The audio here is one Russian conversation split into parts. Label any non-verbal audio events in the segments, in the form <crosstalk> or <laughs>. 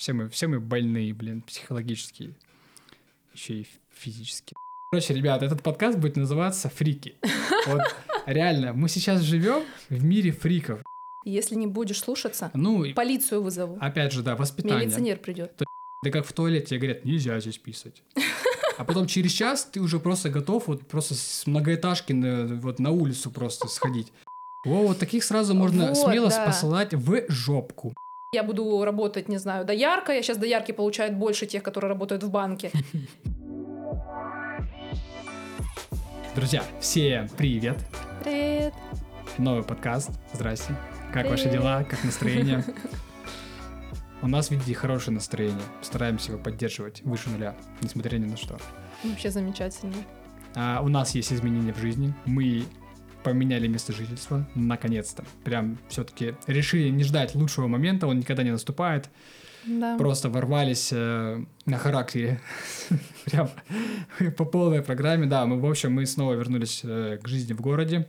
Все мы, все мы больные, блин, психологически, еще и физически. Короче, ребят, этот подкаст будет называться «Фрики». <laughs> Вот реально, мы сейчас живем в мире фриков. Если не будешь слушаться, Ну, полицию вызову. опять же, да, воспитание. Милиционер придет. Да как в туалете говорят, нельзя здесь писать. <laughs> А потом через час ты уже просто готов вот просто с многоэтажки на, вот на улицу просто сходить. О, вот таких сразу можно Вот, смело да. посылать в жопку. Я буду работать, не знаю, доярка. Я сейчас доярки получают больше тех, которые работают в банке. <laughs> Друзья, всем привет! Привет. Новый подкаст. Здрасте. Как ваши Привет. дела? Как настроение? <laughs> У нас, видите, хорошее настроение. Стараемся его поддерживать выше нуля, несмотря ни на что. Вообще замечательно. А, у нас есть изменения в жизни. Мы поменяли место жительства, наконец-то. Прям все-таки решили не ждать лучшего момента, он никогда не наступает. Да. Просто ворвались э, на характере. <laughs> Прям по полной программе. Да, мы, в общем, мы снова вернулись э, к жизни в городе.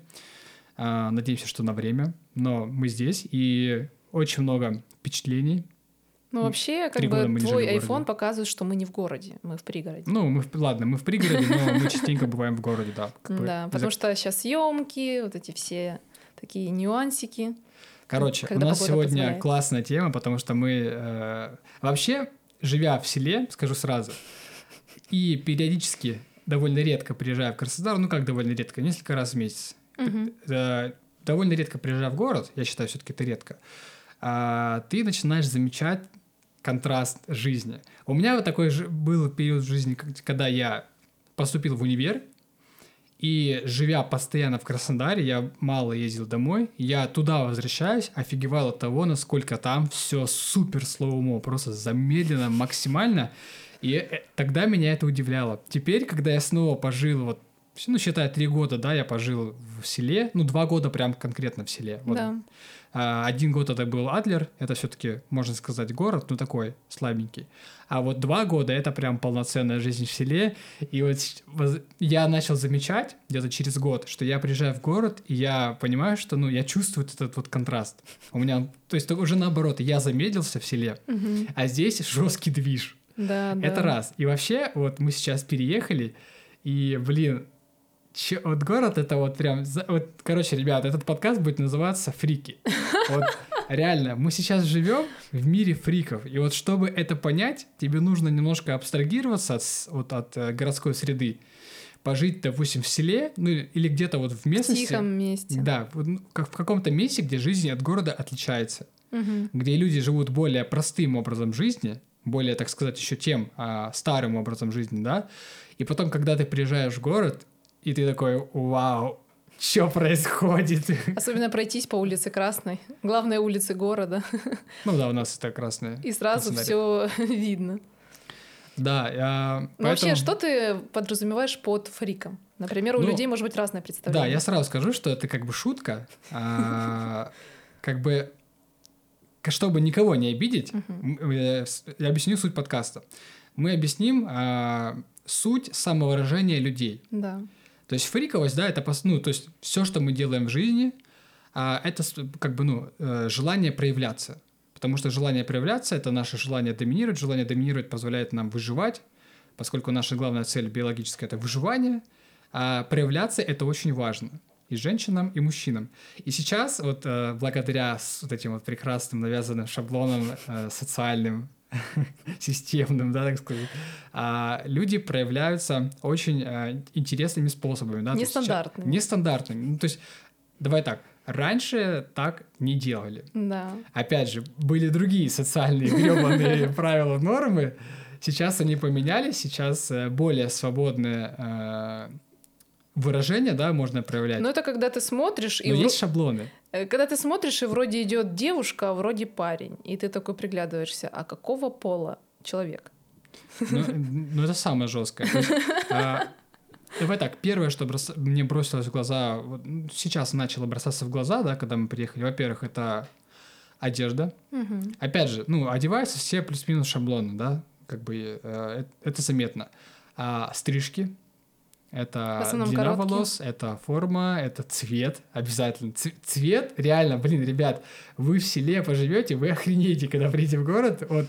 А, надеемся, что на время. Но мы здесь, и очень много впечатлений. Ну, вообще, как бы твой iPhone показывает, что мы не в городе, мы в пригороде. Ну, мы, в- ладно, мы в пригороде, но мы <laughs> частенько бываем в городе, да. Да, потому что сейчас съемки, вот эти все такие нюансики. Короче, у нас сегодня классная тема, потому что мы э, вообще, живя в селе, скажу сразу, и периодически, довольно редко приезжая в Краснодар, ну как довольно редко, несколько раз в месяц, э, довольно редко приезжая в город, я считаю, все-таки это редко, а, ты начинаешь замечать контраст жизни. У меня вот такой же был период в жизни, когда я поступил в универ, и живя постоянно в Краснодаре, я мало ездил домой, я туда возвращаюсь, офигевал от того, насколько там все супер слоумо, просто замедленно, максимально. И э, тогда меня это удивляло. Теперь, когда я снова пожил, вот, ну, считай, три года, да, я пожил в селе, ну, два года прям конкретно в селе. Вот. Да. А, Один год это был Адлер, это все-таки, можно сказать, город, ну такой слабенький. А вот два года это прям полноценная жизнь в селе. И вот я начал замечать где-то через год, что я приезжаю в город, и я понимаю, что ну, я чувствую этот вот контраст. У меня, то есть уже наоборот, я замедлился в селе, Мгм. а здесь жесткий движ. Да, да. Это раз. И вообще, вот мы сейчас переехали, и, блин, чё- вот город это вот прям... Вот, короче, ребята, этот подкаст будет называться «Фрики». Вот реально, мы сейчас живем в мире фриков. И вот чтобы это понять, тебе нужно немножко абстрагироваться от, вот, от э, городской среды. Пожить, допустим, в селе, ну или где-то вот в В местности. тихом месте. Да, ну, как в каком-то месте, где жизнь от города отличается Мгм. где люди живут более простым образом жизни, более, так сказать, еще тем а, старым образом жизни, да, и потом, когда ты приезжаешь в город, и ты такой, вау, что происходит? <laughs> Особенно пройтись по улице Красной, главной улице города, <laughs> Ну да, у нас это красное. и сразу все <laughs> видно. Да, а, Ну вообще, поэтому- что ты подразумеваешь под фриком? Например, у Ну, людей может быть разное Да, представление. я сразу скажу, что это как бы шутка, а, как бы, чтобы никого не обидеть, э, я объясню суть подкаста. Мы объясним а, суть самовыражения людей. Да. То есть фриковость, да, это ну, то есть все, что мы делаем в жизни, а, это как бы ну э, желание проявляться, потому что желание проявляться это наше желание доминировать, желание доминировать позволяет нам выживать, поскольку наша главная цель биологическая это выживание, а проявляться это очень важно и женщинам, и мужчинам. И сейчас вот э, благодаря вот этим вот прекрасным навязанным шаблонам э, социальным <laughs> системным, да, так сказать, а, люди проявляются очень а, интересными способами. Да, то есть Нестандартными. Нестандартными. Ну, то есть, давай так, раньше так не делали. Да. Опять же, были другие социальные гребаные <laughs> правила, нормы. Сейчас они поменялись, сейчас э, более свободное э, выражение, да, можно проявлять. Но это когда ты смотришь, и Но есть шаблоны. э, когда ты смотришь, и вроде идет девушка, а вроде парень, и ты такой приглядываешься, а какого пола человек? Ну, ну, это самое жесткое. А, Давай так, первое, что брос- мне бросилось в глаза, вот, сейчас начало бросаться в глаза, да, когда мы приехали, во-первых, это одежда. Мгм. Опять же, ну, одеваются все плюс-минус шаблоны, да, как бы э, э- это заметно. А стрижки, это длина короткие. волос, это форма, это цвет, обязательно. Ц- цвет, реально, блин, ребят, вы в селе поживете, вы охренеете, когда приедете в город, вот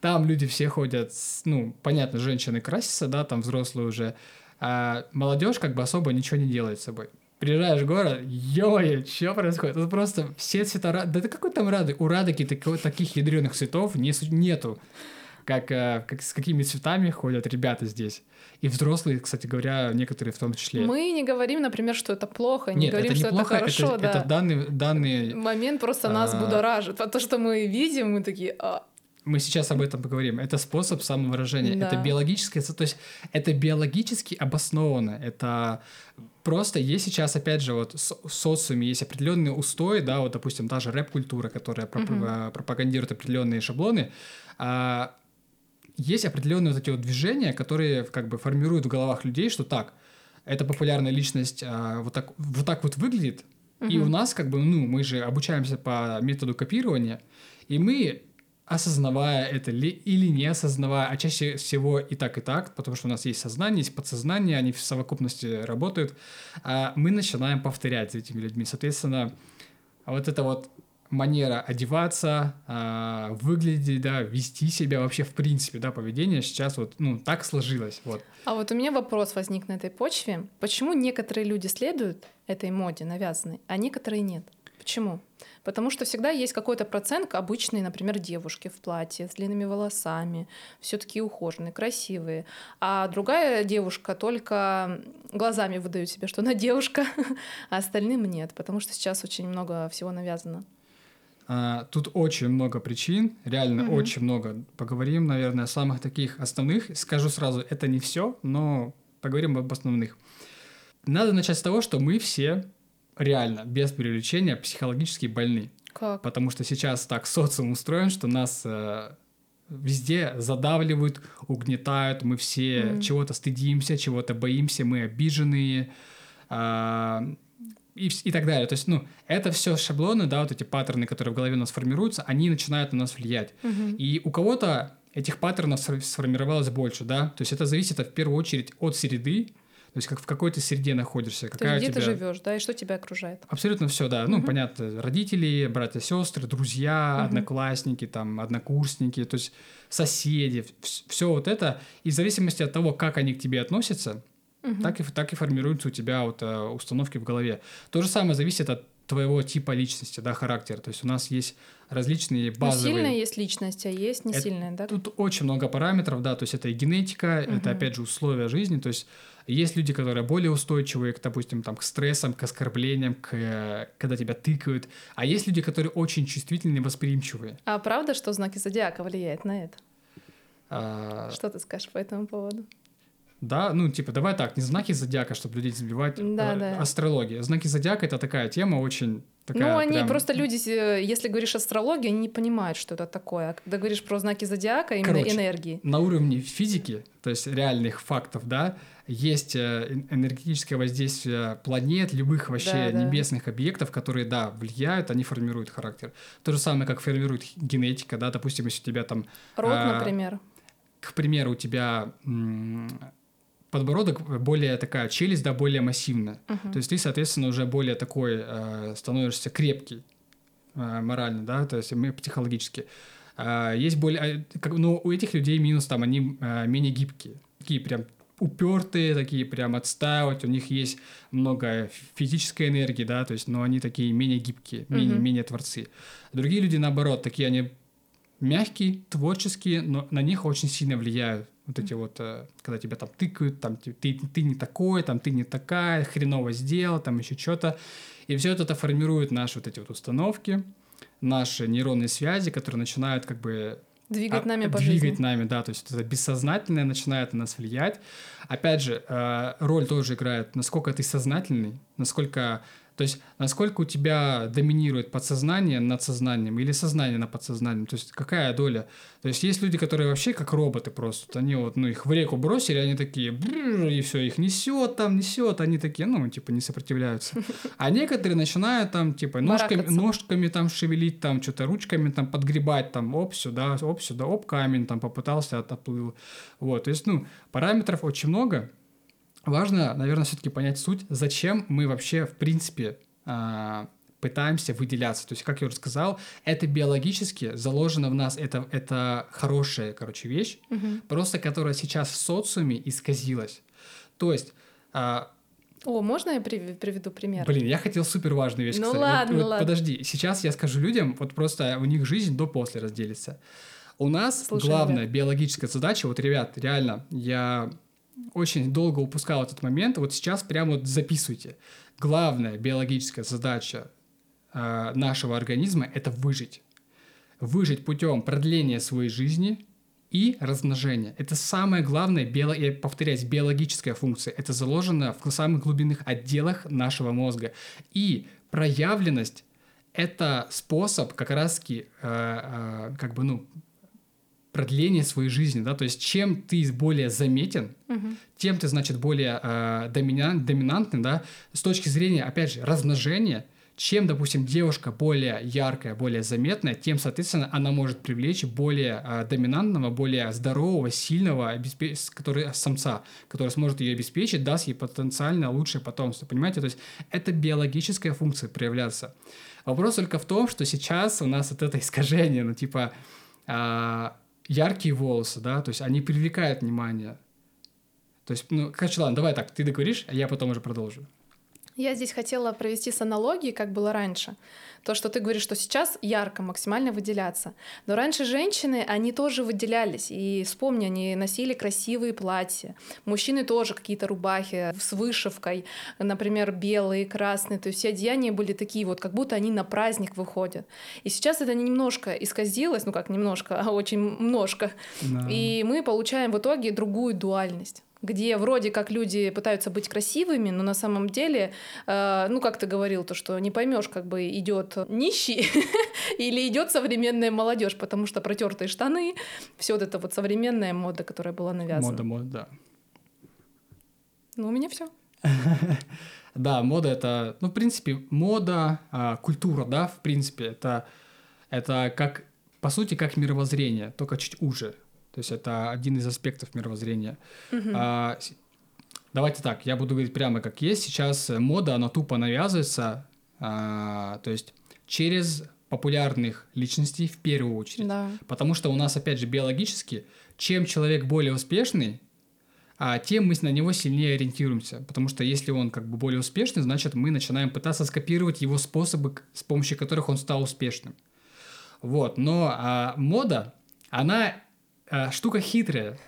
Там люди все ходят, ну, понятно, женщины красятся, да, там взрослые уже, а молодежь как бы особо ничего не делает с собой. Приезжаешь в город, ё что происходит? Это просто все цвета Да ты какой там Радок? У тако- таких ядреных цветов не нету. Как, э, как с какими цветами ходят ребята здесь. И взрослые, кстати говоря, некоторые в том числе. Мы не говорим, например, что это плохо, не Нет, говорим, это что неплохо, это хорошо, это, да. это данные, данные Момент просто нас А. будоражит. Потому что мы видим, мы такие, а, мы сейчас об этом поговорим. Это способ самовыражения. Да. Это биологическое, то есть это биологически обосновано. Это просто есть сейчас, опять же, вот в социуме есть определенные устои, да, вот, допустим, та же рэп-культура, которая э, пропагандирует определенные шаблоны. А, есть определенные вот эти вот движения, которые как бы формируют в головах людей, что так, эта популярная личность а, вот, так, вот так вот выглядит, и Мгм. у нас как бы, ну, мы же обучаемся по методу копирования, и мы, осознавая это ли, или не осознавая, а чаще всего и так, и так, потому что у нас есть сознание, есть подсознание, они в совокупности работают, а, мы начинаем повторять за этими людьми. Соответственно, вот это вот манера одеваться, а, выглядеть, да, вести себя вообще в принципе, да, поведение сейчас вот, ну, так сложилось, вот. А вот у меня вопрос возник на этой почве. Почему некоторые люди следуют этой моде навязанной, а некоторые нет? Почему? Потому что всегда есть какой-то процент обычной, например, девушки в платье с длинными волосами, все таки ухоженные, красивые. А другая девушка только глазами выдает себе, что она девушка, <laughs> а остальным нет, потому что сейчас очень много всего навязано. А, Тут очень много причин, реально Мгм. очень много. Поговорим, наверное, о самых таких основных. Скажу сразу, это не все, но поговорим об основных. Надо начать с того, что мы все реально, без преувеличения, психологически больны. Как? Потому что сейчас так социум устроен, что нас э, везде задавливают, угнетают, мы все Мгм. чего-то стыдимся, чего-то боимся, мы обиженные а, и, и так далее. То есть, ну, это все шаблоны, да, вот эти паттерны, которые в голове у нас формируются, они начинают на нас влиять. Мгм. И у кого-то этих паттернов сфор- сформировалось больше, да, то есть это зависит в первую очередь от среды, то есть как в какой ты среде находишься, То какая есть у где тебя... ты живешь, да, и что тебя окружает? Абсолютно все, да. Ну, Мгм. понятно, родители, братья, сестры, друзья, Мгм. одноклассники, там, однокурсники, то есть соседи, все вот это. И в зависимости от того, как они к тебе относятся, Мгм. так, и, так и формируются у тебя вот э, установки в голове. То же самое зависит от твоего типа личности, да, характера. То есть у нас есть различные Ну, базовые... сильная есть личность, а есть не Это- сильная, да? Тут очень много параметров, да, то есть это и генетика, это Мгм. опять же условия жизни, то есть есть люди, которые более устойчивые, к, допустим, там, к стрессам, к оскорблениям, к, когда тебя тыкают, а есть люди, которые очень чувствительные, восприимчивые. А правда, что знаки зодиака влияют на это? А, Что ты скажешь по этому поводу? Да, ну, типа, давай так, не знаки зодиака, чтобы людей забивать, Да, а, да. астрология. Знаки зодиака — это такая тема очень такая ну, они прям- просто люди, э, если говоришь астрология, они не понимают, что это такое. А когда говоришь про знаки зодиака, именно Короче, энергии. на уровне физики, то есть реальных фактов, да, есть э, эн- энергетическое воздействие планет, любых вообще Да, да. небесных объектов, которые, да, влияют, они формируют характер. То же самое, как формирует генетика, да, допустим, если у тебя там, Род, а, например. к примеру, у тебя подбородок более такая, челюсть, да, более массивная. Мгм. То есть ты, соответственно, уже более такой э, становишься крепкий э, морально, да, то есть мы психологически. А, есть более, а, как, ну, у этих людей минус там, они э, менее гибкие, такие прям упертые, такие прям отстаивать, у них есть много физической энергии, да, то есть, но они такие менее гибкие, менее, Мгм. менее творцы. Другие люди, наоборот, такие они мягкие, творческие, но на них очень сильно влияют вот эти вот, э, когда тебя там тыкают, там ты, ты, не такой, там ты не такая, хреново сделал, там еще что-то. И все это формирует наши вот эти вот установки, наши нейронные связи, которые начинают как бы Двигать а, нами по двигать жизни. нами, да, то есть это бессознательное начинает на нас влиять. Опять же, э, роль тоже играет, насколько ты сознательный, насколько, то есть насколько у тебя доминирует подсознание над сознанием или сознание над подсознанием, то есть какая доля. То есть есть люди, которые вообще как роботы просто, вот они вот, ну их в реку бросили, они такие, и все, их несет там, несет, они такие, ну типа не сопротивляются. <laughs> А некоторые начинают там типа ножками, ножками там шевелить, там что-то ручками там подгребать, там оп сюда, оп сюда, оп камень там попытался, отоплыл. Вот, то есть, ну, параметров очень много. Важно, наверное, все-таки понять суть, зачем мы вообще, в принципе, а, пытаемся выделяться. То есть, как я уже сказал, это биологически заложено в нас, это, это хорошая, короче, вещь, Мгм. просто которая сейчас в социуме исказилась. То есть, а, О, можно я прив- приведу пример? блин, я хотел супер важную вещь Ну сказать. ладно, вот, вот ладно. Подожди, сейчас я скажу людям, вот просто у них жизнь до-после разделится. У нас Слушай, главная ребят. биологическая задача, вот, ребят, реально, я очень долго упускал этот момент, вот сейчас прямо вот записывайте. Главная биологическая задача э, нашего организма – это выжить. Выжить путем продления своей жизни и размножения. Это самая главная, био... я повторяюсь, биологическая функция. Это заложено в самых глубинных отделах нашего мозга. И проявленность – это способ как раз-таки, э, э, как бы, ну, продления своей жизни, да, то есть чем ты более заметен, Мгм. тем ты, значит, более э, доминант, доминантный, да, с точки зрения, опять же, размножения, чем, допустим, девушка более яркая, более заметная, тем, соответственно, она может привлечь более э, доминантного, более здорового, сильного обеспе- с- который, самца, который сможет ее обеспечить, даст ей потенциально лучшее потомство, понимаете? То есть это биологическая функция проявляться. Вопрос только в том, что сейчас у нас вот это искажение, ну, типа, а, яркие волосы, да, то есть они привлекают внимание. То есть, ну, короче, ладно, давай так, ты договоришь, а я потом уже продолжу. Я здесь хотела провести с аналогией, как было раньше. То, что ты говоришь, что сейчас ярко, максимально выделяться. Но раньше женщины, они тоже выделялись. И вспомни, они носили красивые платья. Мужчины тоже какие-то рубахи с вышивкой, например, белые, красные. То есть все одеяния были такие вот, как будто они на праздник выходят. И сейчас это немножко исказилось, ну как немножко, а очень множко. Да. И мы получаем в итоге другую дуальность где вроде как люди пытаются быть красивыми, но на самом деле, э, ну как ты говорил, то что не поймешь, как бы идет нищий <laughs> или идет современная молодежь, потому что протертые штаны, все вот это вот современная мода, которая была навязана. Мода, мода, да. Ну у меня все. <laughs> Да, мода это, ну, в принципе, мода, а, культура, да, в принципе, это, это как, по сути, как мировоззрение, только чуть уже. То есть это один из аспектов мировоззрения. А, с- давайте так, я буду говорить прямо как есть. Сейчас э, мода, она тупо навязывается, а, то есть через популярных личностей в первую очередь. Да. Потому что у нас, опять же, биологически, чем человек более успешный, а, тем мы на него сильнее ориентируемся. Потому что если он как бы более успешный, значит, мы начинаем пытаться скопировать его способы, с помощью которых он стал успешным. Вот. Но а, мода, она а, штука хитрая.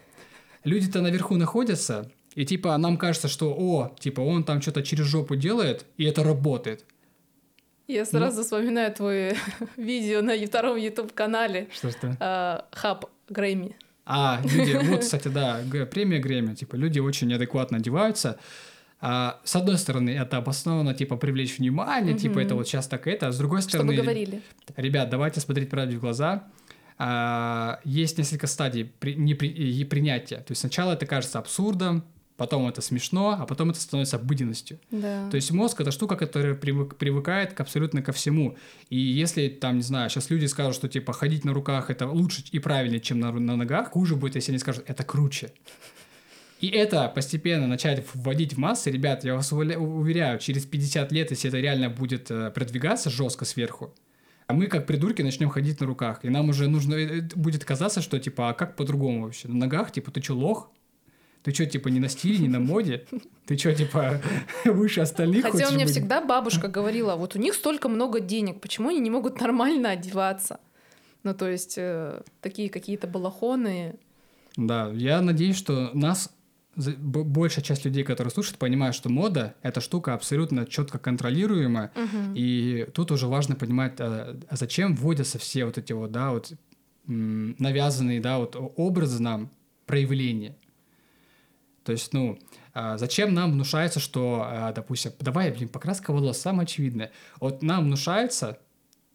Люди-то наверху находятся, и типа нам кажется, что, о, типа он там что-то через жопу делает, и это работает. Я сразу вспоминаю твое <laughs> видео на втором YouTube-канале Что-что? э, Хаб Грэмми. А, люди, вот, кстати, да, премия Грэмми, типа, люди очень адекватно одеваются. А, с одной стороны, это обоснованно, типа, привлечь внимание, типа, Мгм. это вот сейчас так это, а с другой Чтобы стороны, говорили. ребят, давайте смотреть правде в глаза. А, есть несколько стадий при, непри- и принятия. То есть сначала это кажется абсурдом, потом это смешно, а потом это становится обыденностью. Да. То есть мозг это штука, которая привык- привыкает к абсолютно ко всему. И если там, не знаю, сейчас люди скажут, что типа ходить на руках это лучше и правильнее, чем на, на ногах, хуже будет, если они скажут, это круче. И это постепенно начать вводить в массы, ребят, я вас уверя- уверяю, через 50 лет, если это реально будет э, продвигаться жестко сверху, а мы как придурки начнем ходить на руках, и нам уже нужно э, э, будет казаться, что типа, а как по-другому вообще? На ногах, типа, ты что, лох? Ты что, типа, не на стиле, не на моде? Ты что, типа, <laughs> выше остальных Хотя у меня быть? всегда бабушка говорила, вот у них столько много денег, почему они не могут <laughs> нормально одеваться? Ну, то есть, э, такие какие-то балахоны. Да, я надеюсь, что нас большая часть людей, которые слушают, понимают, что мода — это штука абсолютно четко контролируемая, Мгм. и тут уже важно понимать, а а зачем вводятся все вот эти вот, да, вот навязанные, да, вот образы нам, проявления. То есть, ну, а зачем нам внушается, что, а, допустим, давай, блин, покраска волос, самое очевидное. Вот нам внушается,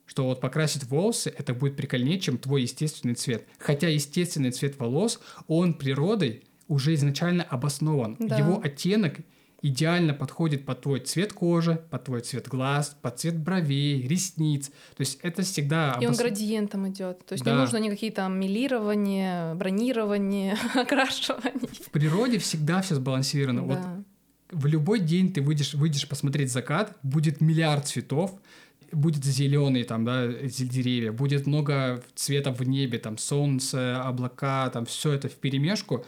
что вот покрасить волосы, это будет прикольнее, чем твой естественный цвет. Хотя естественный цвет волос, он природой уже изначально обоснован. Да. Его оттенок идеально подходит под твой цвет кожи, под твой цвет глаз, под цвет бровей, ресниц. То есть это всегда... И он обос- градиентом идет. То есть не Да. нужно никакие там милирования, бронирования, <laughs> окрашивания. В природе всегда все сбалансировано. Вот Да. в любой день ты выйдешь, выйдешь посмотреть закат, будет миллиард цветов, будет зеленый там, да, деревья, будет много цвета в небе, там, солнце, облака, там, все это в перемешку,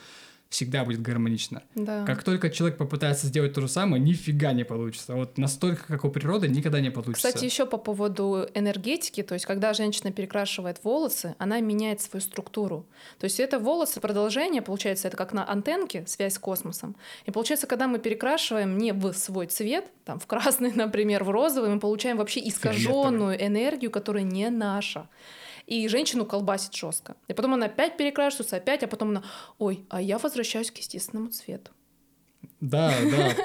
всегда будет гармонично. Да. Как только человек попытается сделать то же самое, нифига не получится. Вот настолько, как у природы, никогда не получится. Кстати, еще по поводу энергетики, то есть когда женщина перекрашивает волосы, она меняет свою структуру. То есть это волосы продолжение, получается, это как на антенке, связь с космосом. И получается, когда мы перекрашиваем не в свой цвет, там в красный, <laughs> например, в розовый, мы получаем вообще искаженную энергию, которая не наша. И женщину колбасит жестко. И потом она опять перекрашивается, опять, а потом она, ой, а я возвращаюсь к естественному цвету. Да, да.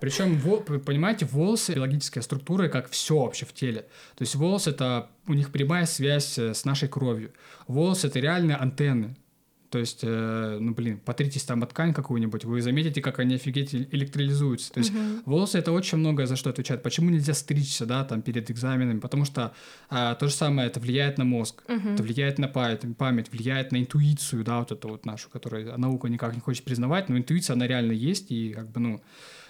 Причем, понимаете, волосы биологическая структура, как все вообще в теле. То есть волосы это у них прямая связь э, с нашей кровью. Волосы это реальные антенны. То есть, э, ну блин, потритесь там от ткань какую-нибудь, вы заметите, как они офигеть электролизуются. То есть Мгм. волосы это очень многое за что отвечает. Почему нельзя стричься, да, там перед экзаменами? Потому что а, то же самое, это влияет на мозг, Мгм. это влияет на память, память, влияет на интуицию, да, вот эту вот нашу, которую наука никак не хочет признавать, но интуиция, она реально есть, и как бы, ну,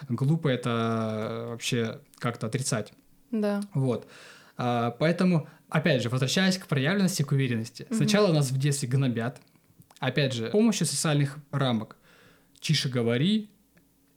глупо это вообще как-то отрицать. Да. Вот. А, поэтому, опять же, возвращаясь к проявленности, к уверенности. Мгм. Сначала нас в детстве гнобят. Опять же, с помощью социальных рамок. Тише говори,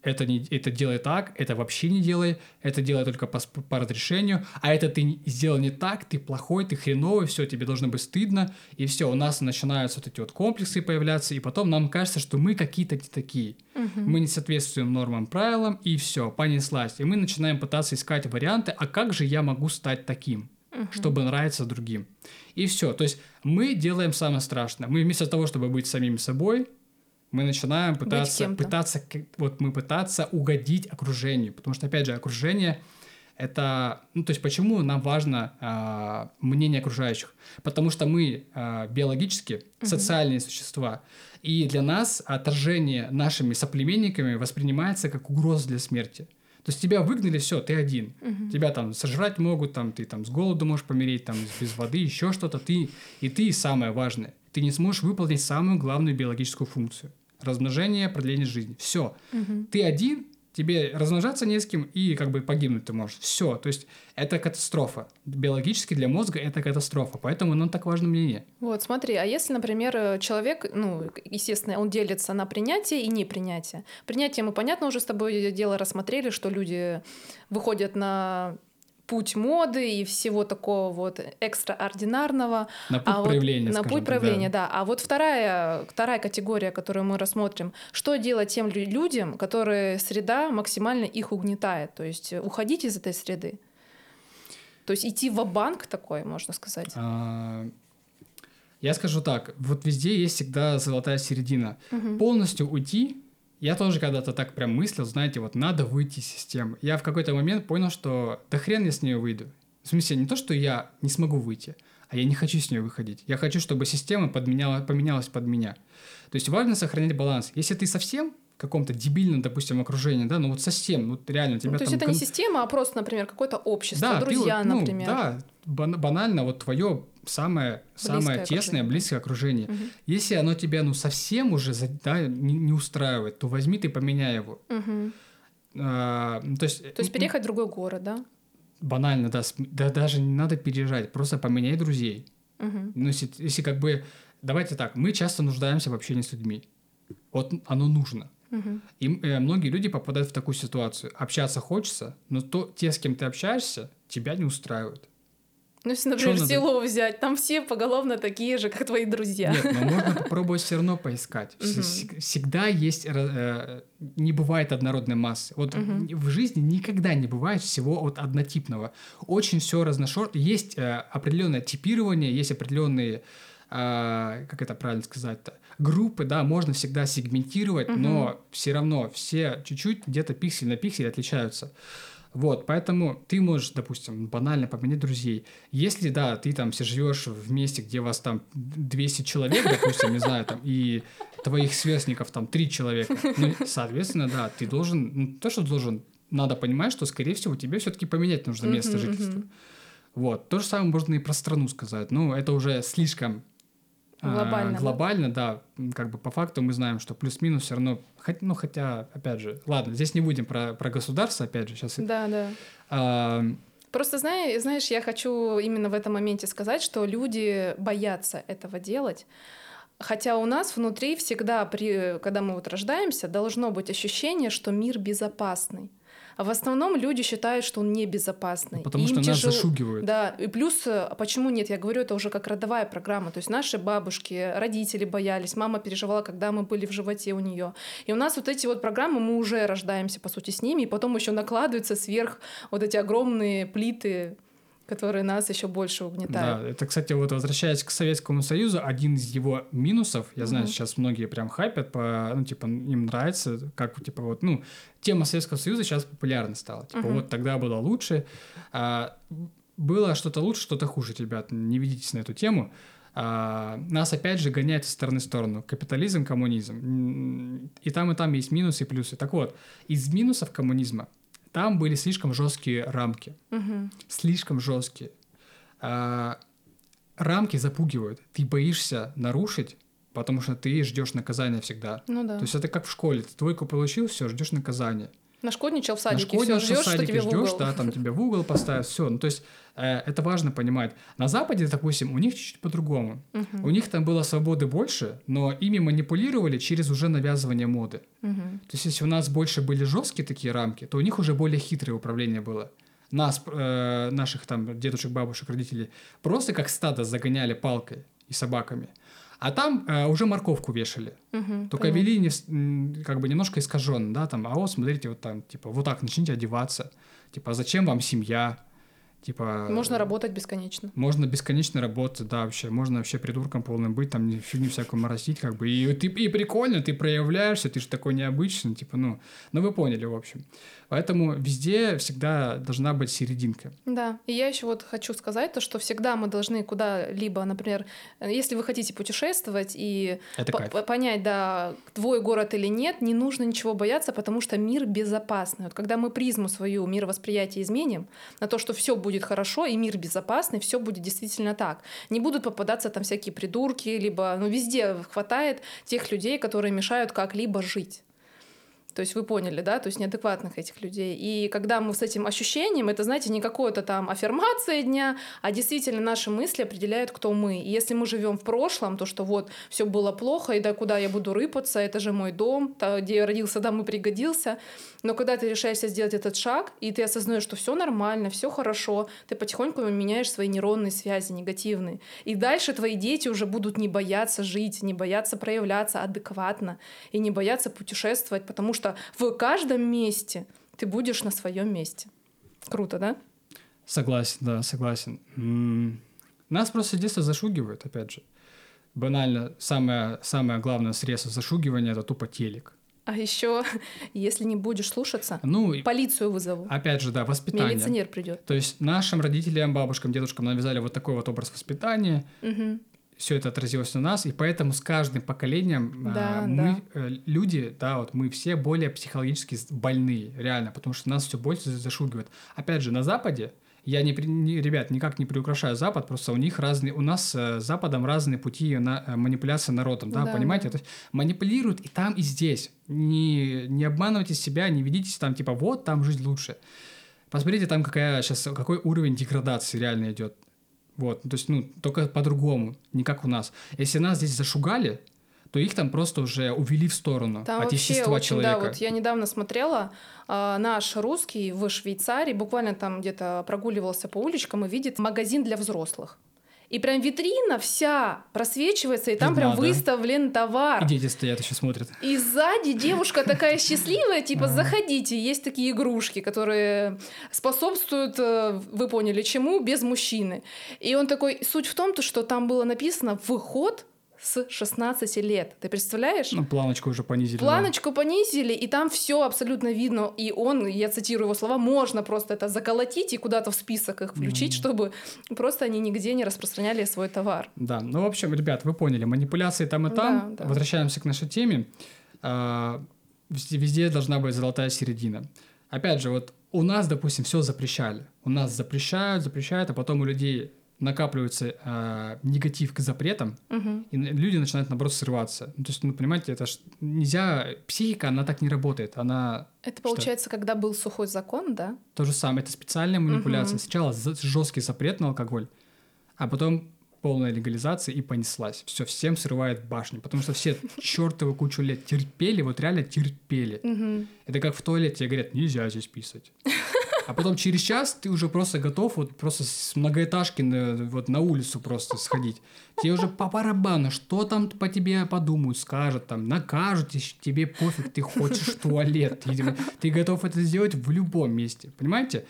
это, не, это делай так, это вообще не делай, это делай только по, по разрешению, а это ты сделал не так, ты плохой, ты хреновый, все, тебе должно быть стыдно, и все, у нас начинаются вот эти вот комплексы появляться, и потом нам кажется, что мы какие-то не такие Мгм. мы не соответствуем нормам, правилам, и все, понеслась. И мы начинаем пытаться искать варианты, а как же я могу стать таким, Мгм. чтобы нравиться другим. И все. То есть мы делаем самое страшное. Мы вместо того, чтобы быть самим собой, мы начинаем пытаться, пытаться, вот мы пытаться угодить окружению, потому что опять же окружение это, ну то есть почему нам важно а, мнение окружающих, потому что мы а, биологически социальные существа, и для нас отражение нашими соплеменниками воспринимается как угроза для смерти. То есть тебя выгнали, все, ты один. Мгм. Тебя там сожрать могут, там ты там с голоду можешь помереть, там без воды, еще что-то. Ты и ты самое важное. Ты не сможешь выполнить самую главную биологическую функцию размножение, продление жизни. Все. Мгм. Ты один, тебе размножаться не с кем, и как бы погибнуть ты можешь. Все. То есть это катастрофа. Биологически для мозга это катастрофа. Поэтому нам так важно мнение. Вот, смотри, а если, например, э, человек, ну, естественно, он делится на принятие и непринятие. Принятие мы, понятно, уже с тобой дело рассмотрели, что люди выходят на путь моды и всего такого вот экстраординарного. На путь А вот проявления, на скажем путь так, проявления, да. А вот вторая, вторая категория, которую мы рассмотрим, что делать тем лю- людям, которые среда максимально их угнетает, то есть уходить из этой среды. То есть идти в банк такой, можно сказать. А, Я скажу так, вот везде есть всегда золотая середина. Мгм. Полностью уйти, я тоже когда-то так прям мыслил, знаете, вот надо выйти из системы. Я в какой-то момент понял, что да хрен я с нее выйду. В смысле, не то, что я не смогу выйти, а я не хочу с нее выходить. Я хочу, чтобы система подменяла, поменялась под меня. То есть важно сохранять баланс. Если ты совсем в каком-то дебильном, допустим, окружении, да, ну вот совсем, вот реально тебя Ну, то есть там это не кон- система, а просто, например, какое-то общество, да, ты друзья, вот, ну, например. Да, бан- банально, вот твое самое, самое Близкое тесное, окружение. близкое окружение. Мгм. Если оно тебя, ну, совсем уже да, не, не устраивает, то возьми ты поменяй его. Мгм. А, ну, то есть, То есть переехать в другой город, да? банально, да, да, даже не надо переезжать, просто поменяй друзей. Мгм. Ну, если, если как бы, давайте так, мы часто нуждаемся в общении с людьми. Вот оно нужно. Мгм. И э, многие люди попадают в такую ситуацию. Общаться хочется, но то, те, с кем ты общаешься, тебя не устраивают. Ну, если, например, надо? село взять, там все поголовно такие же, как твои друзья. Нет, но можно попробовать все равно поискать. Всегда есть, э, не бывает однородной массы. Вот в жизни никогда не бывает всего вот однотипного. Очень все разношерстно. Есть э, определенное типирование, есть определенные, а, как это правильно сказать-то, группы, да, можно всегда сегментировать, но все равно все чуть-чуть где-то пиксель на пиксель отличаются. Вот, поэтому ты можешь, допустим, банально поменять друзей. Если, да, ты там все живешь в месте, где вас там 200 человек, допустим, не знаю, там, и твоих сверстников там 3 человека, ну, соответственно, да, ты должен, ну, то, что должен, надо понимать, что, скорее всего, тебе все-таки поменять нужно место жительства. Вот, то же самое можно и про страну сказать. Ну, это уже слишком а, Глобально, да? глобально, да. Как бы по факту мы знаем, что плюс-минус все равно, ну, хотя, опять же, ладно, здесь не будем про, про государство, опять же, сейчас Да, да. а, Просто знаешь, знаешь, я хочу именно в этом моменте сказать, что люди боятся этого делать. Хотя у нас внутри всегда, при, когда мы вот рождаемся, должно быть ощущение, что мир безопасный. А в основном люди считают, что он небезопасный. Потому Им что нас тяжело- зашугивают. Да, и плюс, э, почему нет, я говорю, это уже как родовая программа. То есть наши бабушки, родители боялись, мама переживала, когда мы были в животе у нее. И у нас вот эти вот программы, мы уже рождаемся, по сути, с ними, и потом еще накладываются сверх вот эти огромные плиты, которые нас еще больше угнетают. Да, это, кстати, вот возвращаясь к Советскому Союзу, один из его минусов, я знаю, Мгм. сейчас многие прям хайпят, по, ну, типа, им нравится, как, типа, вот, ну, тема Советского Союза сейчас популярна стала. Типа, Мгм. вот тогда было лучше. А, было что-то лучше, что-то хуже, ребят, не ведитесь на эту тему. А, нас опять же гоняет со стороны в сторону. Капитализм, коммунизм. И там, и там есть минусы и плюсы. Так вот, из минусов коммунизма там были слишком жесткие рамки Мгм. слишком жесткие. А, рамки запугивают. Ты боишься нарушить, потому что ты ждешь наказания всегда. Ну да. То есть это как в школе. Ты двойку получил, все, ждешь наказания. Нашкодничал в садике, все, что в ждешь, что садике тебе в ждешь, угол. да, там тебя в угол поставят, все. Ну, то есть э, это важно понимать. На Западе, допустим, у них чуть-чуть по-другому. Мгм. У них там было свободы больше, но ими манипулировали через уже навязывание моды. Мгм. То есть, если у нас больше были жесткие такие рамки, то у них уже более хитрое управление было. Нас, э, наших там дедушек, бабушек, родителей, просто как стадо загоняли палкой и собаками. А там э, уже морковку вешали. Мгм. Только Понятно. вели не, как бы немножко искаженно, да, там, а вот смотрите, вот там, типа, вот так начните одеваться. Типа, зачем вам семья? Типа... Можно работать бесконечно. Можно бесконечно работать, да, вообще. Можно вообще придурком полным быть, там фигню всякую морозить, как бы. И, ты, и прикольно, ты проявляешься, ты же такой необычный, типа, ну... Ну, вы поняли, в общем. Поэтому везде всегда должна быть серединка. Да, и я еще вот хочу сказать то, что всегда мы должны куда-либо, например, э, если вы хотите путешествовать и по- понять, да, твой город или нет, не нужно ничего бояться, потому что мир безопасный. Вот когда мы призму свою мировосприятия изменим на то, что все будет хорошо и мир безопасный, все будет действительно так. Не будут попадаться там всякие придурки, либо, ну, везде хватает тех людей, которые мешают как-либо жить. То есть вы поняли, да, то есть неадекватных этих людей. И когда мы с этим ощущением, это, знаете, не какое-то там аффирмация дня, а действительно наши мысли определяют, кто мы. И если мы живем в прошлом, то что вот все было плохо, и да куда я буду рыпаться, это же мой дом, та, где я родился, там и пригодился. Но когда ты решаешься сделать этот шаг, и ты осознаешь, что все нормально, все хорошо, ты потихоньку меняешь свои нейронные связи негативные. И дальше твои дети уже будут не бояться жить, не бояться проявляться адекватно и не бояться путешествовать, потому что в каждом месте ты будешь на своем месте. Круто, да? Согласен, да, согласен. Нас просто с детства зашугивают, опять же. Банально, самое, самое главное средство зашугивания — это тупо телек. А еще, если не будешь слушаться, Ну, полицию вызову. опять же, да, воспитание. Милиционер придет. То есть нашим родителям, бабушкам, дедушкам навязали вот такой вот образ воспитания, Мгм. Все это отразилось на нас, и поэтому с каждым поколением а, Да, мы, э, люди, да, вот мы все более психологически больные, реально, потому что нас все больше за- зашугивает. Опять же, на Западе, я не, не- ребят, никак не приукрашаю Запад, просто у них разные, у нас э, с Западом разные пути на э, манипуляции народом, да, Да, понимаете? да. То есть манипулируют и там, и здесь. Не, не обманывайте себя, не ведитесь там, типа, вот, там жить лучше. Посмотрите, там какая сейчас, какой уровень деградации реально идет. Вот, то есть, ну, только по-другому, не как у нас. Если нас здесь зашугали, то их там просто уже увели в сторону Там от естества очень, человека. да, вот я недавно смотрела, а, наш русский в Швейцарии буквально там где-то прогуливался по уличкам и видит магазин для взрослых. И прям витрина вся просвечивается, и там Видна, прям да. выставлен товар. И дети стоят еще смотрят. И сзади девушка такая <laughs> счастливая, типа, заходите, есть такие игрушки, которые способствуют, э, вы поняли, чему, без мужчины. И он такой, суть в том, то, что там было написано «выход с 16 лет». Ты представляешь? Ну, планочку уже понизили. да. Планочку понизили, и там все абсолютно видно. И он, я цитирую его слова, можно просто это заколотить и куда-то в список их включить, Мгм. чтобы просто они нигде не распространяли свой товар. Да, ну, в общем, ребят, вы поняли, манипуляции там и там. Да, да. Возвращаемся к нашей теме. А, везде должна быть золотая середина. Опять же, вот у нас, допустим, все запрещали. У нас запрещают, запрещают, а потом у людей накапливается э, негатив к запретам, Мгм. и люди начинают, наоборот, срываться. Ну, то есть, ну, понимаете, это ж нельзя... Психика, она так не работает. Она Это получается, когда был сухой закон, да? то же самое. Это специальная манипуляция. Мгм. Сначала жесткий запрет на алкоголь, а потом полная легализация и понеслась. Все, всем срывает башню. Потому что все <laughs> чертовы кучу лет терпели, вот реально терпели. Это как в туалете говорят, нельзя здесь писать. <laughs> А потом через час ты уже просто готов вот просто с многоэтажки на, вот на улицу просто сходить. Тебе уже по барабану, что там по тебе подумают, скажут там, накажут, тебе пофиг, ты хочешь в туалет. Ты, ты готов это сделать в любом месте, понимаете?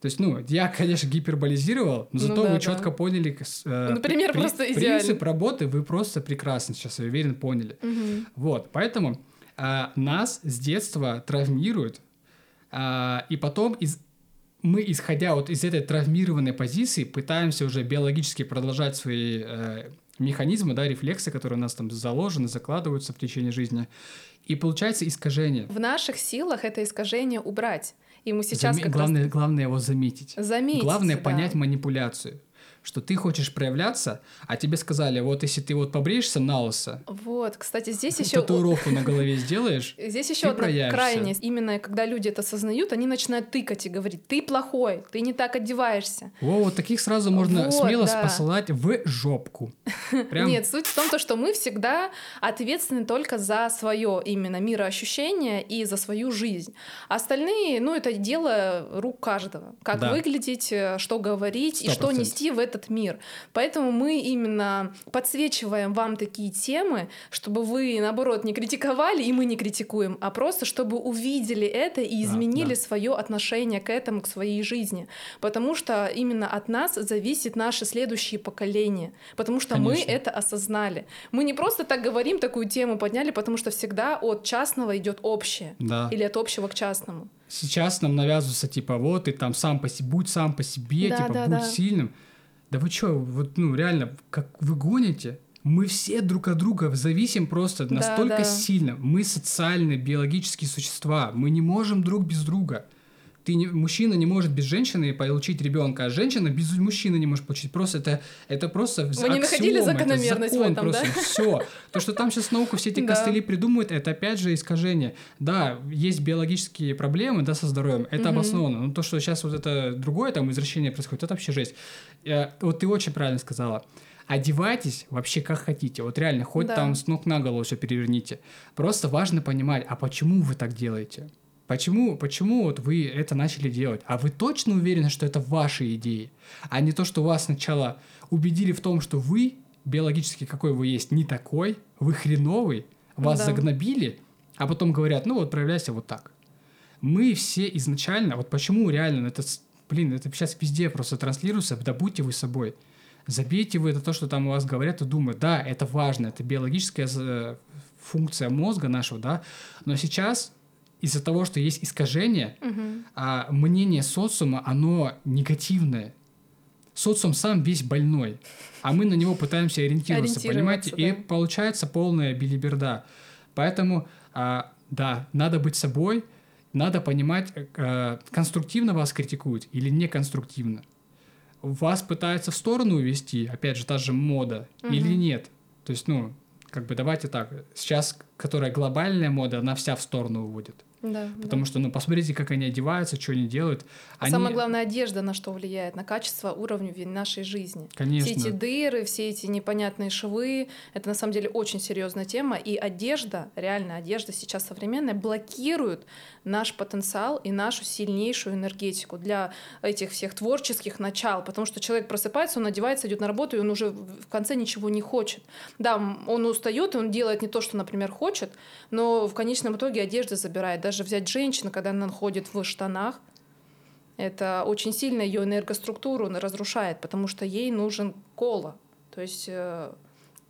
То есть, ну, я, конечно, гиперболизировал, но Ну зато да, вы да. четко поняли, с- э, Ну, пример просто идеальный. принцип работы вы просто прекрасно сейчас, я уверен, поняли. Мгм. Вот, поэтому а, нас с детства травмируют, а, и потом из, мы, исходя вот из этой травмированной позиции, пытаемся уже биологически продолжать свои э, механизмы, да, рефлексы, которые у нас там заложены, закладываются в течение жизни, и получается искажение. В наших силах это искажение убрать. И мы сейчас Заме- как главное, главное его заметить. раз заметить. Главное да. понять манипуляцию. Что ты хочешь проявляться, а тебе сказали, вот если ты вот побреешься на лысо, Вот, кстати, здесь еще татуировку на голове сделаешь, <laughs> Здесь еще одна крайность. Именно когда люди это осознают, они начинают тыкать и говорить: ты плохой, ты не так одеваешься. Во, вот таких сразу можно Вот, смело да. посылать в жопку. <laughs> Прям Нет, суть в том, то, что мы всегда ответственны только за свое именно мироощущение и за свою жизнь. Остальные, ну, это дело рук каждого. Как Да. выглядеть, э, что говорить и что нести в этот мир. Поэтому мы именно подсвечиваем вам такие темы, чтобы вы, наоборот, не критиковали, и мы не критикуем, а просто чтобы увидели это и Да, изменили да. свое отношение к этому, к своей жизни. Потому что именно от нас зависит наше следующее поколение. Потому что мы Конечно. это осознали. Мы не просто так говорим, такую тему подняли, потому что всегда от частного идет общее. Да. Или от общего к частному. Сейчас нам навязывается, типа, вот ты там сам по себе, будь сам по себе, Да, типа, да, будь да. сильным. Да вы что, вот, ну, реально, как вы гоните? Мы все друг от друга зависим просто Да, настолько да. сильно. Мы социальные, биологические существа. Мы не можем друг без друга. Ты не, мужчина не может без женщины получить ребенка, а женщина без мужчины не может получить. Просто это, это просто Вы не находили закономерность в этом, да? Все. То, что там сейчас наука все эти Да. костыли придумывает, это опять же искажение. Да, есть биологические проблемы, да, со здоровьем, это Мгм. обосновано. Но то, что сейчас вот это другое там извращение происходит, это вообще жесть. Э, Вот ты очень правильно сказала. Одевайтесь вообще как хотите. Вот реально, хоть Да. там с ног на голову все переверните. Просто важно понимать, а почему вы так делаете? Почему, почему вот вы это начали делать? А вы точно уверены, что это ваши идеи? А не то, что вас сначала убедили в том, что вы биологически какой вы есть, не такой, вы хреновый, вас Да. загнобили, а потом говорят, ну вот проявляйся вот так. Мы все изначально, вот почему реально это, с- блин, это сейчас везде просто транслируется, да будьте вы собой. Забейте вы это то, что там у вас говорят и думают. Да, это важно, это биологическая э, функция мозга нашего, да, но сейчас из-за того, что есть искажение, Мгм. а мнение социума, оно негативное. Социум сам весь больной, а мы на него пытаемся ориентироваться, Ориентироваться, понимаете? И да. получается полная билиберда. Поэтому, а, да, надо быть собой, надо понимать, э, конструктивно вас критикуют или неконструктивно. Вас пытаются в сторону увести, опять же, та же мода, или Мгм. нет. То есть, ну, как бы давайте так, сейчас, которая глобальная мода, она вся в сторону уводит. Да, Потому да. что, ну, посмотрите, как они одеваются, что они делают. А Они- Самое главное, одежда на что влияет? На качество уровня ви- нашей жизни. Конечно. Все эти дыры, все эти непонятные швы, это на самом деле очень серьезная тема. И одежда, реально одежда сейчас современная, блокирует наш потенциал и нашу сильнейшую энергетику для этих всех творческих начал. Потому что человек просыпается, он одевается, идет на работу, и он уже в конце ничего не хочет. Да, он устает, и он делает не то, что, например, хочет, но в конечном итоге одежда забирает. Даже взять женщину, когда она ходит в штанах, это очень сильно ее энергоструктуру разрушает, потому что ей нужен коло, то есть э,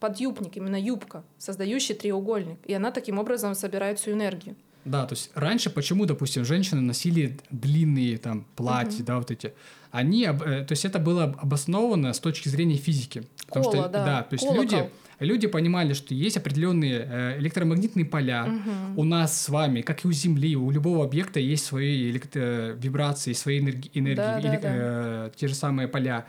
подъюбник, именно юбка, создающий треугольник. И она таким образом собирает всю энергию. Да, то есть раньше почему, допустим, женщины носили длинные там платья, Мгм. да, вот эти. Они, э, то есть это было об- обосновано с точки зрения физики. Потому Коло, что, да, то есть колокол. люди, люди понимали, что есть определенные э, электромагнитные поля. Мгм. У нас с вами, как и у Земли, у любого объекта есть свои элект- э, вибрации, свои энерги- энергии, Да, да, да. э, те же самые поля.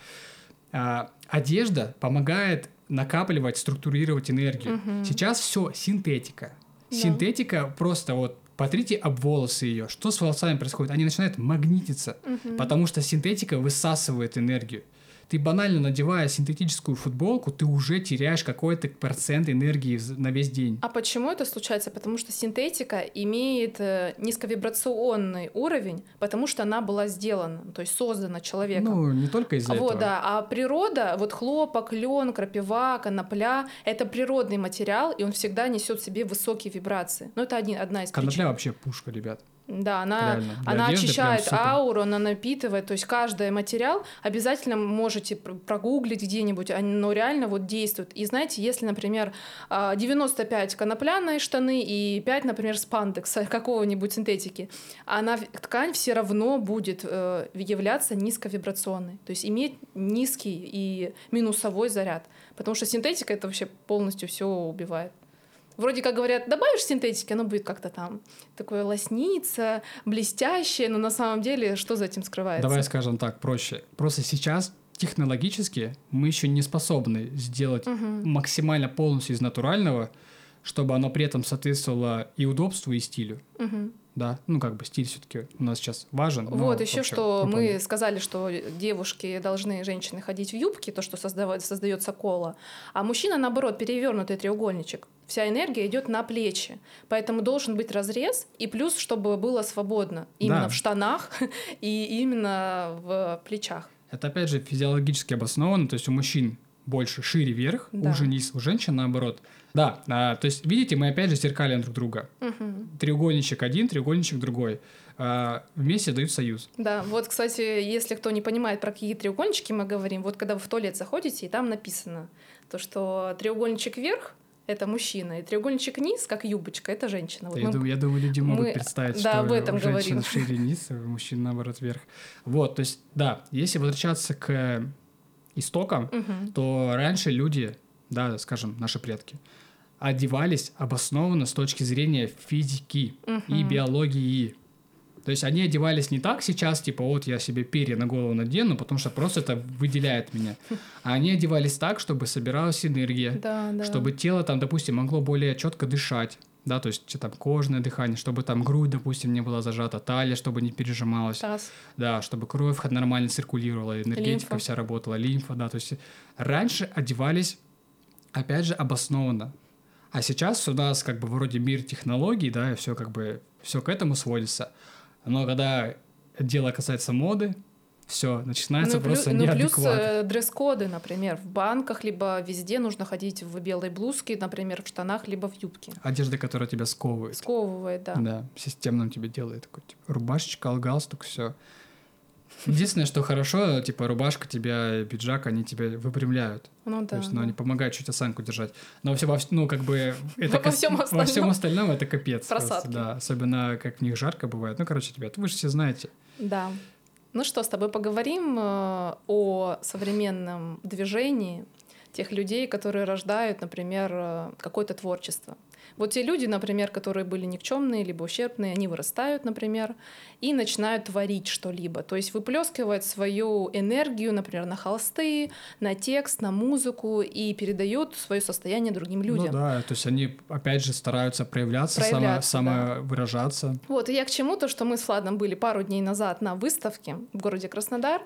а, одежда помогает накапливать, структурировать энергию. Мгм. Сейчас все синтетика. Да. Синтетика просто вот потрите об волосы ее. Что с волосами происходит? Они начинают магнититься, Мгм. потому что синтетика высасывает энергию. Ты банально надевая синтетическую футболку, ты уже теряешь какой-то процент энергии на весь день. А почему это случается? Потому что синтетика имеет э, низковибрационный уровень, потому что она была сделана, то есть создана человеком. Ну, не только из-за Вот, этого. да. А природа, вот хлопок, лен, крапива, конопля — это природный материал, и он всегда несет в себе высокие вибрации. Ну, это один, одна из Конопля причин. вообще пушка, ребят. Да, она, Реально. Она одежды очищает ауру, она напитывает. То есть каждый материал обязательно можете пр- прогуглить где-нибудь, они- но реально вот действует. И знаете, если, например, а, 95 конопляные штаны и 5, например, спандекса <laughs> какого-нибудь синтетики, она, ткань все равно будет э, являться низковибрационной. То есть иметь низкий и минусовой заряд. Потому что синтетика это вообще полностью все убивает. Вроде как говорят, добавишь синтетики, оно будет как-то там такое лосниться, блестящее, но на самом деле что за этим скрывается? Давай скажем так, проще. Просто сейчас технологически мы еще не способны сделать Мгм. максимально полностью из натурального, чтобы оно при этом соответствовало и удобству, и стилю. Мгм. Да, ну как бы стиль все-таки у нас сейчас важен. Вот еще в общем, что мы сказали, что девушки должны, женщины ходить в юбке, то, что создавать, создается кола, а мужчина, наоборот, перевернутый треугольничек. Вся энергия идет на плечи, поэтому должен быть разрез, и плюс, чтобы было свободно именно Да. в штанах <laughs> и именно в плечах. Это опять же физиологически обосновано, то есть у мужчин больше шире вверх, Да. уже низ, у женщин наоборот. Да, а, то есть видите, мы опять же зеркалим друг друга. Мгм. Треугольничек один, треугольничек другой. А, вместе дают союз. Да, вот, кстати, если кто не понимает, про какие треугольнички мы говорим, вот когда вы в туалет заходите, и там написано, то, что треугольничек вверх — это мужчина, и треугольничек низ, как юбочка, это женщина. Вот я, мы- думаю, я думаю, люди могут мы, представить, да, что об этом у женщин говорим. шире низ, а у мужчин наоборот вверх. Вот, то есть, да, если возвращаться к истокам, Мгм. то раньше люди, да, скажем, наши предки, одевались обоснованно с точки зрения физики и Мгм. биологии. То есть они одевались не так сейчас, типа, вот я себе перья на голову надену, потому что просто это выделяет меня. А они одевались так, чтобы собиралась энергия, Да, да. чтобы тело там, допустим, могло более четко дышать, да, то есть там кожное дыхание, чтобы там грудь, допустим, не была зажата, талия, чтобы не пережималась, Таз. да, чтобы кровь нормально циркулировала, энергетика Лимфа. вся работала, лимфа, да, то есть раньше одевались, опять же, обоснованно. А сейчас у нас как бы вроде мир технологий, да, и все как бы, все к этому сводится. Но когда дело касается моды, все, начинается Ну, и плюс, просто ну, плюс неадекват. э, дресс-коды, например, в банках, либо везде нужно ходить в белой блузке, например, в штанах, либо в юбке. Одежда, которая тебя сковывает. Сковывает, да. Да, системным тебе делает такой, типа, рубашечка, галстук, все. Единственное, что хорошо, типа, рубашка тебя, и пиджак, они тебя выпрямляют. Ну да. То есть, ну, да. они помогают чуть осанку держать. Но все, во, вс- ну, как бы... Это Во кос- всем Во всем остальном. остальном это капец. просто, Просадки. да, особенно, как в них жарко бывает. Ну, короче, ребят, вы же все знаете. Да. Ну что, с тобой поговорим э, о современном движении тех людей, которые рождают, например, э, какое-то творчество. Вот те люди, например, которые были никчемные либо ущербные, они вырастают, например, и начинают творить что-либо. То есть выплескивают свою энергию, например, на холсты, на текст, на музыку и передают свое состояние другим людям. Ну да, то есть они, опять же, стараются проявляться, само- Проявляться, самовыражаться. Вот, и я к чему? То, что мы с Владом были пару дней назад на выставке в городе Краснодар,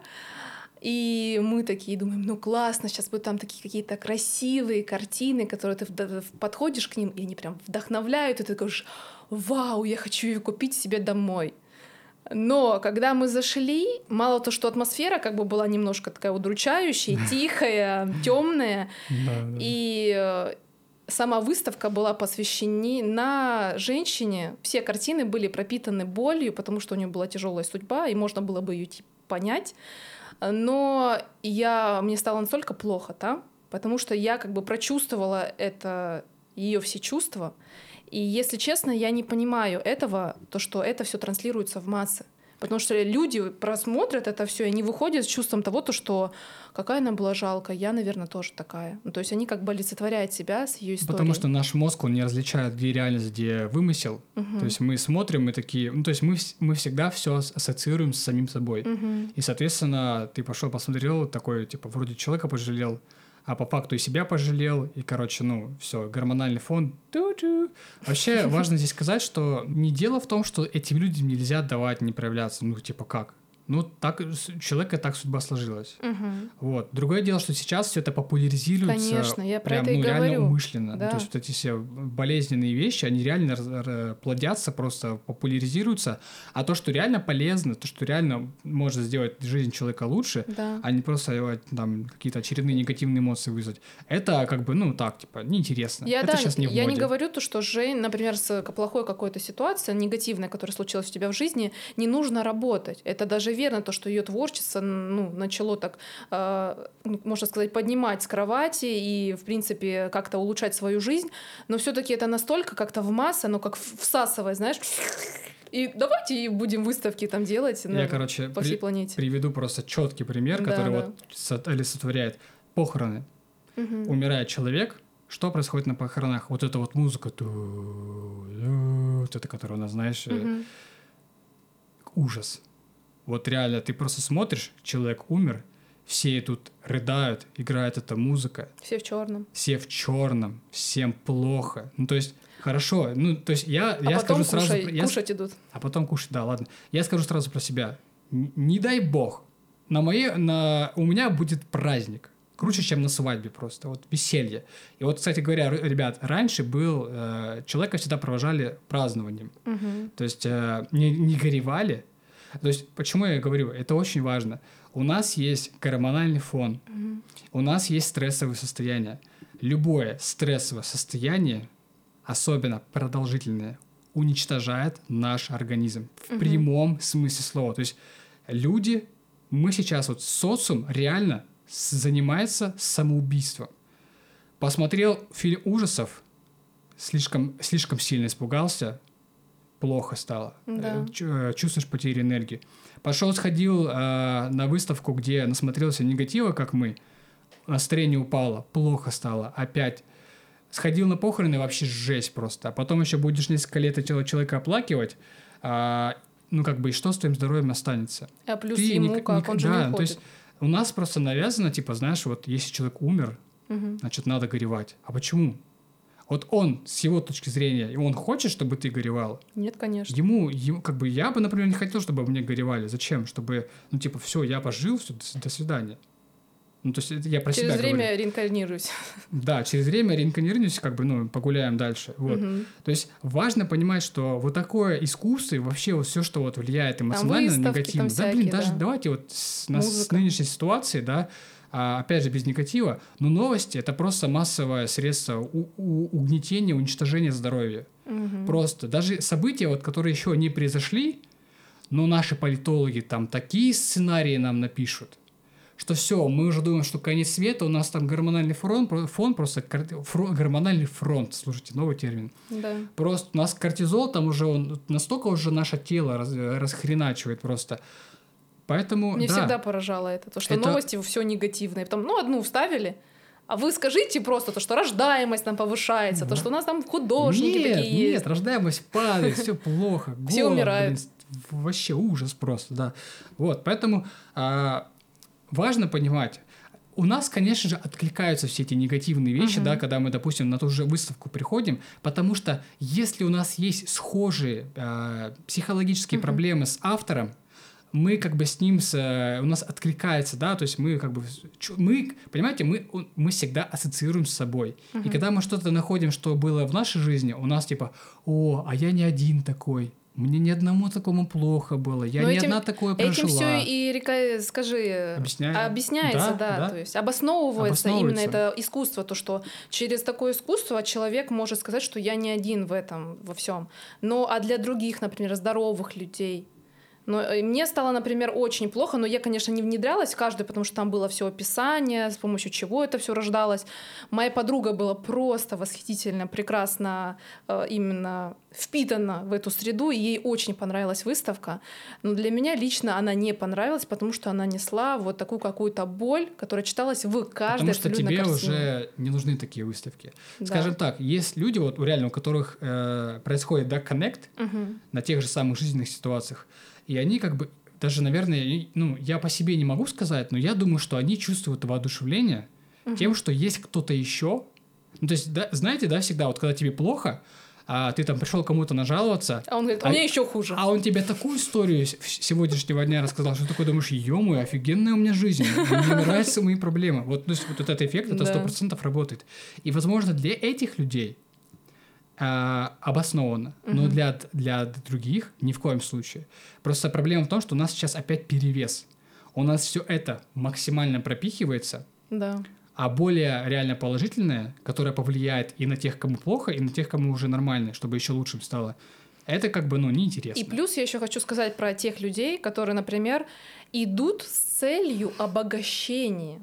и мы такие думаем, ну классно, сейчас будут там такие какие-то красивые картины, которые ты подходишь к ним, и они прям вдохновляют, и ты говоришь, вау, я хочу ее купить себе домой. Но когда мы зашли, мало то, что атмосфера как бы была немножко такая удручающая, <laughs> тихая, темная, и э, сама выставка была посвящена женщине. Все картины были пропитаны болью, потому что у нее была тяжелая судьба, и можно было бы ее понять. Но я, мне стало настолько плохо там, потому что я как бы прочувствовала это, ее все чувства. И если честно, я не понимаю этого, то, что это все транслируется в массы. Потому что люди просмотрят это все, и они выходят с чувством того, то, что какая она была жалко, я, наверное, тоже такая. Ну, то есть они как бы олицетворяют себя с ее историей. Потому что наш мозг, он не различает, где реальность, где вымысел. Мгм. То есть мы смотрим, мы такие, ну, то есть мы, мы всегда все ассоциируем с самим собой. Мгм. И, соответственно, ты пошел, посмотрел, такой, типа, вроде человека пожалел, а по факту и себя пожалел, и, короче, ну, все, гормональный фон. ту-ту. Вообще, <laughs> важно здесь сказать, что не дело в том, что этим людям нельзя давать не проявляться. Ну, типа, как? Ну, так, человека так судьба сложилась. Мгм. Вот. Другое дело, что сейчас все это популяризируется. Конечно, я про прям, это и ну, реально говорю. умышленно. Ну, Да. То есть вот эти все болезненные вещи, они реально плодятся, просто популяризируются. А то, что реально полезно, то, что реально может сделать жизнь человека лучше, Да. а не просто э, там какие-то очередные негативные эмоции вызвать, это как бы, ну, так, типа, неинтересно. Я, это да, сейчас не в я не моде. говорю то, что Жень, например, с к- плохой какой-то ситуацией, негативной, которая случилась у тебя в жизни, не нужно работать. Это даже верно, то, что ее творчество ну, начало так, э, ну, можно сказать, поднимать с кровати и, в принципе, как-то улучшать свою жизнь. Но все-таки это настолько как-то в массы, оно как всасывает, знаешь. И давайте и будем выставки там делать Я, короче, по при- всей планете. приведу просто четкий пример, Да, который да. вот со- олицетворяет похороны. Мгм. умирает человек, что происходит на похоронах? Вот эта вот музыка, вот это, которая у нас, знаешь, Мгм. ужас. Вот реально, ты просто смотришь, человек умер, все тут рыдают, играет эта музыка, Все в черном. все в черном, всем плохо. Ну, то есть, хорошо, ну, то есть я, А я потом скажу сразу... кушай- я с- кушать идут. а потом кушать, да, ладно. Я скажу сразу про себя. Н- Не дай бог, на моей, на, у меня будет праздник. Круче, чем на свадьбе просто. Вот веселье. И вот, кстати говоря, ребят, раньше был... э, человека всегда провожали празднованием. Мгм. То есть э, не, не горевали. То есть почему я говорю? Это очень важно. У нас есть гормональный фон. Мгм. У нас есть стрессовые состояния. Любое стрессовое состояние, особенно продолжительное, уничтожает наш организм в Мгм. прямом смысле слова. То есть люди, мы сейчас вот социум реально занимается самоубийством. Посмотрел фильм ужасов, слишком, слишком сильно испугался, плохо стало. Да. Э, э, Чувствуешь потерю энергии. Пошел, сходил э, на выставку, где насмотрелся негатива, как мы. Настроение упало, плохо стало, опять. Сходил на похороны, вообще жесть просто. А потом еще будешь несколько лет этого человека оплакивать, а, ну как бы и что с твоим здоровьем останется? А плюс Ты ему ник- как, ник- он же да, не то есть у нас просто навязано, типа, знаешь, вот если человек умер, Мгм. значит, надо горевать. А почему? Вот он, с его точки зрения, и он хочет, чтобы ты горевал. Нет, конечно. Ему, ему, как бы, я бы, например, не хотел, чтобы мне горевали. Зачем? Чтобы, ну, типа, все, я пожил, все, до, до свидания. Ну, то есть, это я про Через себя время говорю. реинкарнируюсь. Да, через время реинкарнируюсь, как бы, ну, погуляем дальше. Вот. Мгм. То есть важно понимать, что вот такое искусство и вообще вот все, что вот влияет эмоционально, выставки негативно. там да, блин, всякие, даже да. давайте вот с, нас- с нынешней ситуации, да, а, опять же без негатива, но новости это просто массовое средство у- у- угнетения, уничтожения здоровья. Мгм. Просто даже события, вот, которые еще не произошли, но наши политологи там такие сценарии нам напишут, что все, мы уже думаем, что конец света, у нас там гормональный фронт, фон просто кар- фро- гормональный фронт, слушайте, новый термин. Да. Просто у нас кортизол там уже он настолько уже наше тело раз- расхреначивает просто. Поэтому Мне да, всегда поражало это, то, что Это- новости все негативные. Потом, ну, одну вставили, а вы скажите просто то, что рождаемость там повышается, то, что у нас там художники нет, такие нет, есть. рождаемость падает, <laughs> все плохо, Все умирают. блин, вообще ужас просто, да. Вот, поэтому а, важно понимать. У нас, конечно же, откликаются все эти негативные вещи, да, когда мы, допустим, на ту же выставку приходим, потому что если у нас есть схожие а, психологические проблемы с автором, мы как бы с ним, с, э, у нас откликается, да, то есть мы как бы, мы, понимаете, мы, мы всегда ассоциируем с собой. И Мгм. когда мы что-то находим, что было в нашей жизни, у нас типа, о, а я не один такой, мне ни одному такому плохо было, я Но не этим- одна такое прожила. Этим все и река, скажи, Объясняю. объясняется, Да, да, да. то есть обосновывается, Обосновывается. именно это искусство, то, что через такое искусство человек может сказать, что я не один в этом, во всем. Но а для других, например, здоровых людей, Но э, мне стало, например, очень плохо, но я, конечно, не внедрялась в каждую, потому что там было все описание, с помощью чего это все рождалось. Моя подруга была просто восхитительно, прекрасно э, именно впитана в эту среду, и ей очень понравилась выставка. Но для меня лично она не понравилась, потому что она несла вот такую какую-то боль, которая читалась в каждой Потому что тебе картине. уже не нужны такие выставки. Да. Скажем так, есть люди, вот реально, у которых э, происходит да, коннект угу. на тех же самых жизненных ситуациях, и они как бы, даже, наверное, ну, я по себе не могу сказать, но я думаю, что они чувствуют воодушевление угу. тем, что есть кто-то еще. Ну, то есть, да, знаете, да, всегда, вот когда тебе плохо, а ты там пришел кому-то нажаловаться. А он говорит, у а, меня еще хуже. А он тебе такую историю сегодняшнего дня рассказал, что ты такой думаешь, ё офигенная у меня жизнь, мне нравятся мои проблемы. Вот, то есть, вот этот эффект, это сто процентов работает. И, возможно, для этих людей э, обоснованно, угу. но для, для других ни в коем случае. Просто проблема в том, что у нас сейчас опять перевес. У нас все это максимально пропихивается. Да. А более реально положительное, которое повлияет и на тех, кому плохо, и на тех, кому уже нормально, чтобы еще лучше стало, это как бы, ну, неинтересно. И плюс я еще хочу сказать про тех людей, которые, например, идут с целью обогащения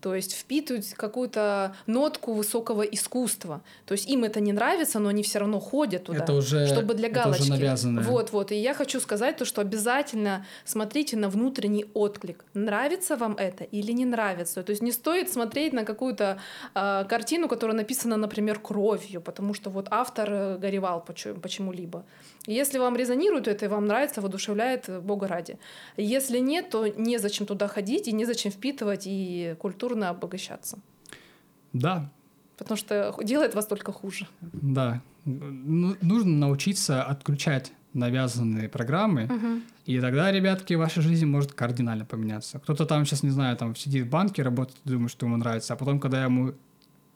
то есть впитывают какую-то нотку высокого искусства. То есть им это не нравится, но они все равно ходят туда, это уже, чтобы для галочки. Это уже навязанное. Вот, вот. И я хочу сказать то, что обязательно смотрите на внутренний отклик. Нравится вам это или не нравится? То есть не стоит смотреть на какую-то э, картину, которая написана, например, кровью, потому что вот автор э, горевал почему-либо. Если вам резонирует это и вам нравится, воодушевляет, э, бога ради. Если нет, то незачем туда ходить и незачем впитывать и культурно обогащаться. Да. Потому что делает вас только хуже. Да. Ну, нужно научиться отключать навязанные программы, угу. и тогда, ребятки, ваша жизнь может кардинально поменяться. Кто-то там сейчас, не знаю, там сидит в банке, работает, думает, что ему нравится, а потом, когда ему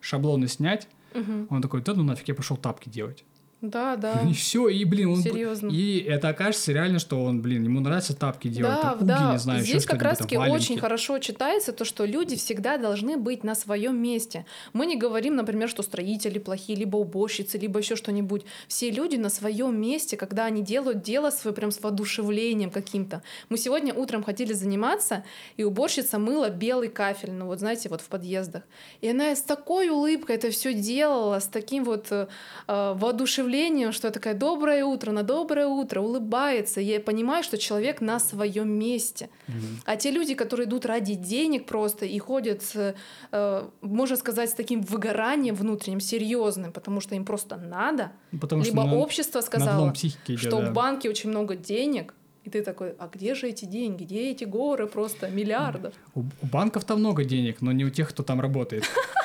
шаблоны снять, угу. он такой, да ну нафиг, я пошел тапки делать. Да, да. И все, и, блин, он... Серьезно. И это окажется реально, что он, блин, ему нравится тапки делать, да, папуги, да. не знаю, Здесь как раз-таки очень хорошо читается то, что люди всегда должны быть на своем месте. Мы не говорим, например, что строители плохие, либо уборщицы, либо еще что-нибудь. Все люди на своем месте, когда они делают дело свое прям с воодушевлением каким-то. Мы сегодня утром хотели заниматься, и уборщица мыла белый кафель, ну вот знаете, вот в подъездах. И она с такой улыбкой это все делала, с таким вот э, воодушевлением, что я такая, доброе утро, на доброе утро, улыбается. Я понимаю, что человек на своем месте. Mm-hmm. А те люди, которые идут ради денег просто и ходят, с, э, можно сказать, с таким выгоранием внутренним, серьезным, потому что им просто надо. Ну, потому Либо что общество сказало, идет, что да. в банке очень много денег, и ты такой, а где же эти деньги? Где эти горы просто миллиардов? У, у банков там много денег, но не у тех, кто там работает. <laughs>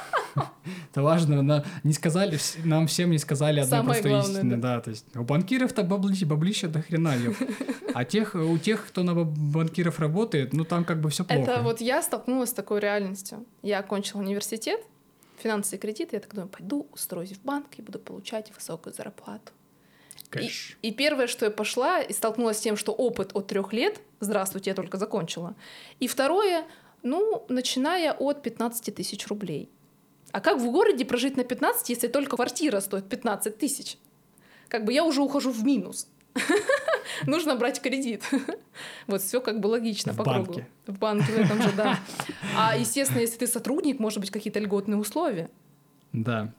Это важно, но не сказали, нам всем не сказали одной Самое простой главное, истины, да. да. То есть у банкиров-то баблища, баблища до хрена. А тех, у тех, кто на банкиров работает, ну там как бы все плохо. Это вот я столкнулась с такой реальностью. Я окончила университет, финансы и кредиты, я так думаю, пойду устроюсь в банк и буду получать высокую зарплату. И, и первое, что я пошла и столкнулась с тем, что опыт от трех лет, здравствуйте, я только закончила. И второе, ну, начиная от 15 тысяч рублей. А как в городе прожить на 15, если только квартира стоит 15 тысяч? Как бы я уже ухожу в минус. <laughs> Нужно брать кредит. <laughs> Вот все как бы логично в по банке. кругу. В банке в этом же, да. <laughs> А, естественно, если ты сотрудник, может быть, какие-то льготные условия. Да.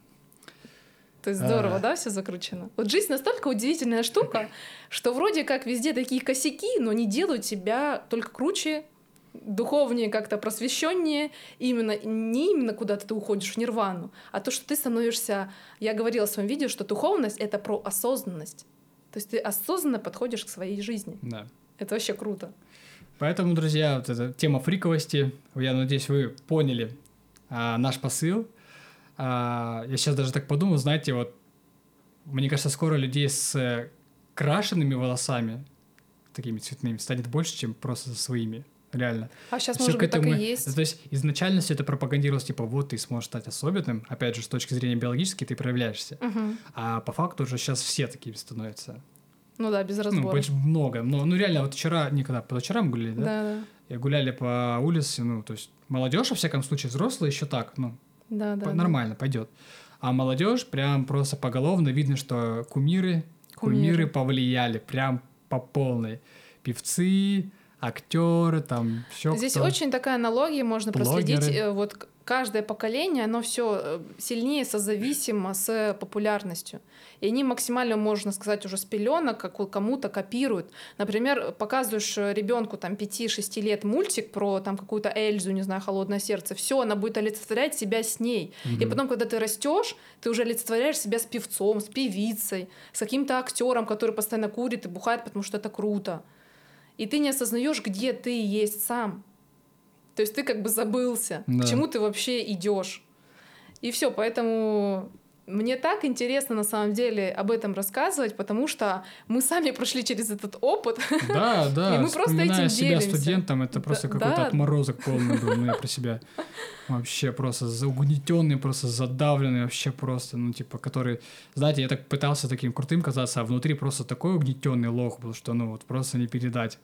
То есть здорово, а... да, все закручено. Вот жизнь настолько удивительная штука, что вроде как везде такие косяки, но не делают тебя только круче, духовнее, как-то просвещеннее, именно не именно куда-то ты уходишь в нирвану, а то, что ты становишься... Я говорила в своем видео, что духовность — это про осознанность. То есть ты осознанно подходишь к своей жизни. Да. Это вообще круто. Поэтому, друзья, вот эта тема фриковости, я надеюсь, вы поняли а, наш посыл. А, я сейчас даже так подумал, знаете, вот мне кажется, скоро людей с крашенными волосами, такими цветными, станет больше, чем просто со своими реально. А сейчас, всё может быть, этому... так и есть. То есть изначально все это пропагандировалось, типа, вот ты сможешь стать особенным, опять же, с точки зрения биологической ты проявляешься. Угу. А по факту уже сейчас все такими становятся. Ну да, без разбора. Ну, больше много. Но, ну, реально, вот вчера, никогда, позавчера мы гуляли, да? Да, да. И гуляли по улице, ну, то есть молодежь, во всяком случае, взрослые еще так, ну, да, да, нормально, да. пойдет. А молодежь прям просто поголовно видно, что кумиры, кумиры, Кумиры. повлияли прям по полной певцы, актеры, там все. Здесь очень такая аналогия, можно Блогеры. проследить. э, Вот каждое поколение, оно все сильнее созависимо с популярностью. И они максимально, можно сказать, уже с пеленок кому-то копируют. Например, показываешь ребенку там 5-6 лет мультик про там какую-то Эльзу, не знаю, холодное сердце, все, она будет олицетворять себя с ней. И потом, когда ты растешь, ты уже олицетворяешь себя с певцом, с певицей, с каким-то актером, который постоянно курит и бухает, потому что это круто. И ты не осознаешь, где ты есть сам. То есть ты как бы забылся, Да. к чему ты вообще идешь. И все, поэтому мне так интересно на самом деле об этом рассказывать, потому что мы сами прошли через этот опыт. Да, да. <laughs> И мы просто этим себя делимся. студентом, это Да, просто какой-то да. отморозок полный был. Ну, я про себя вообще просто заугнетенный, просто задавленный, вообще просто, ну, типа, который, знаете, я так пытался таким крутым казаться, а внутри просто такой угнетенный лох был, что, ну, вот просто не передать.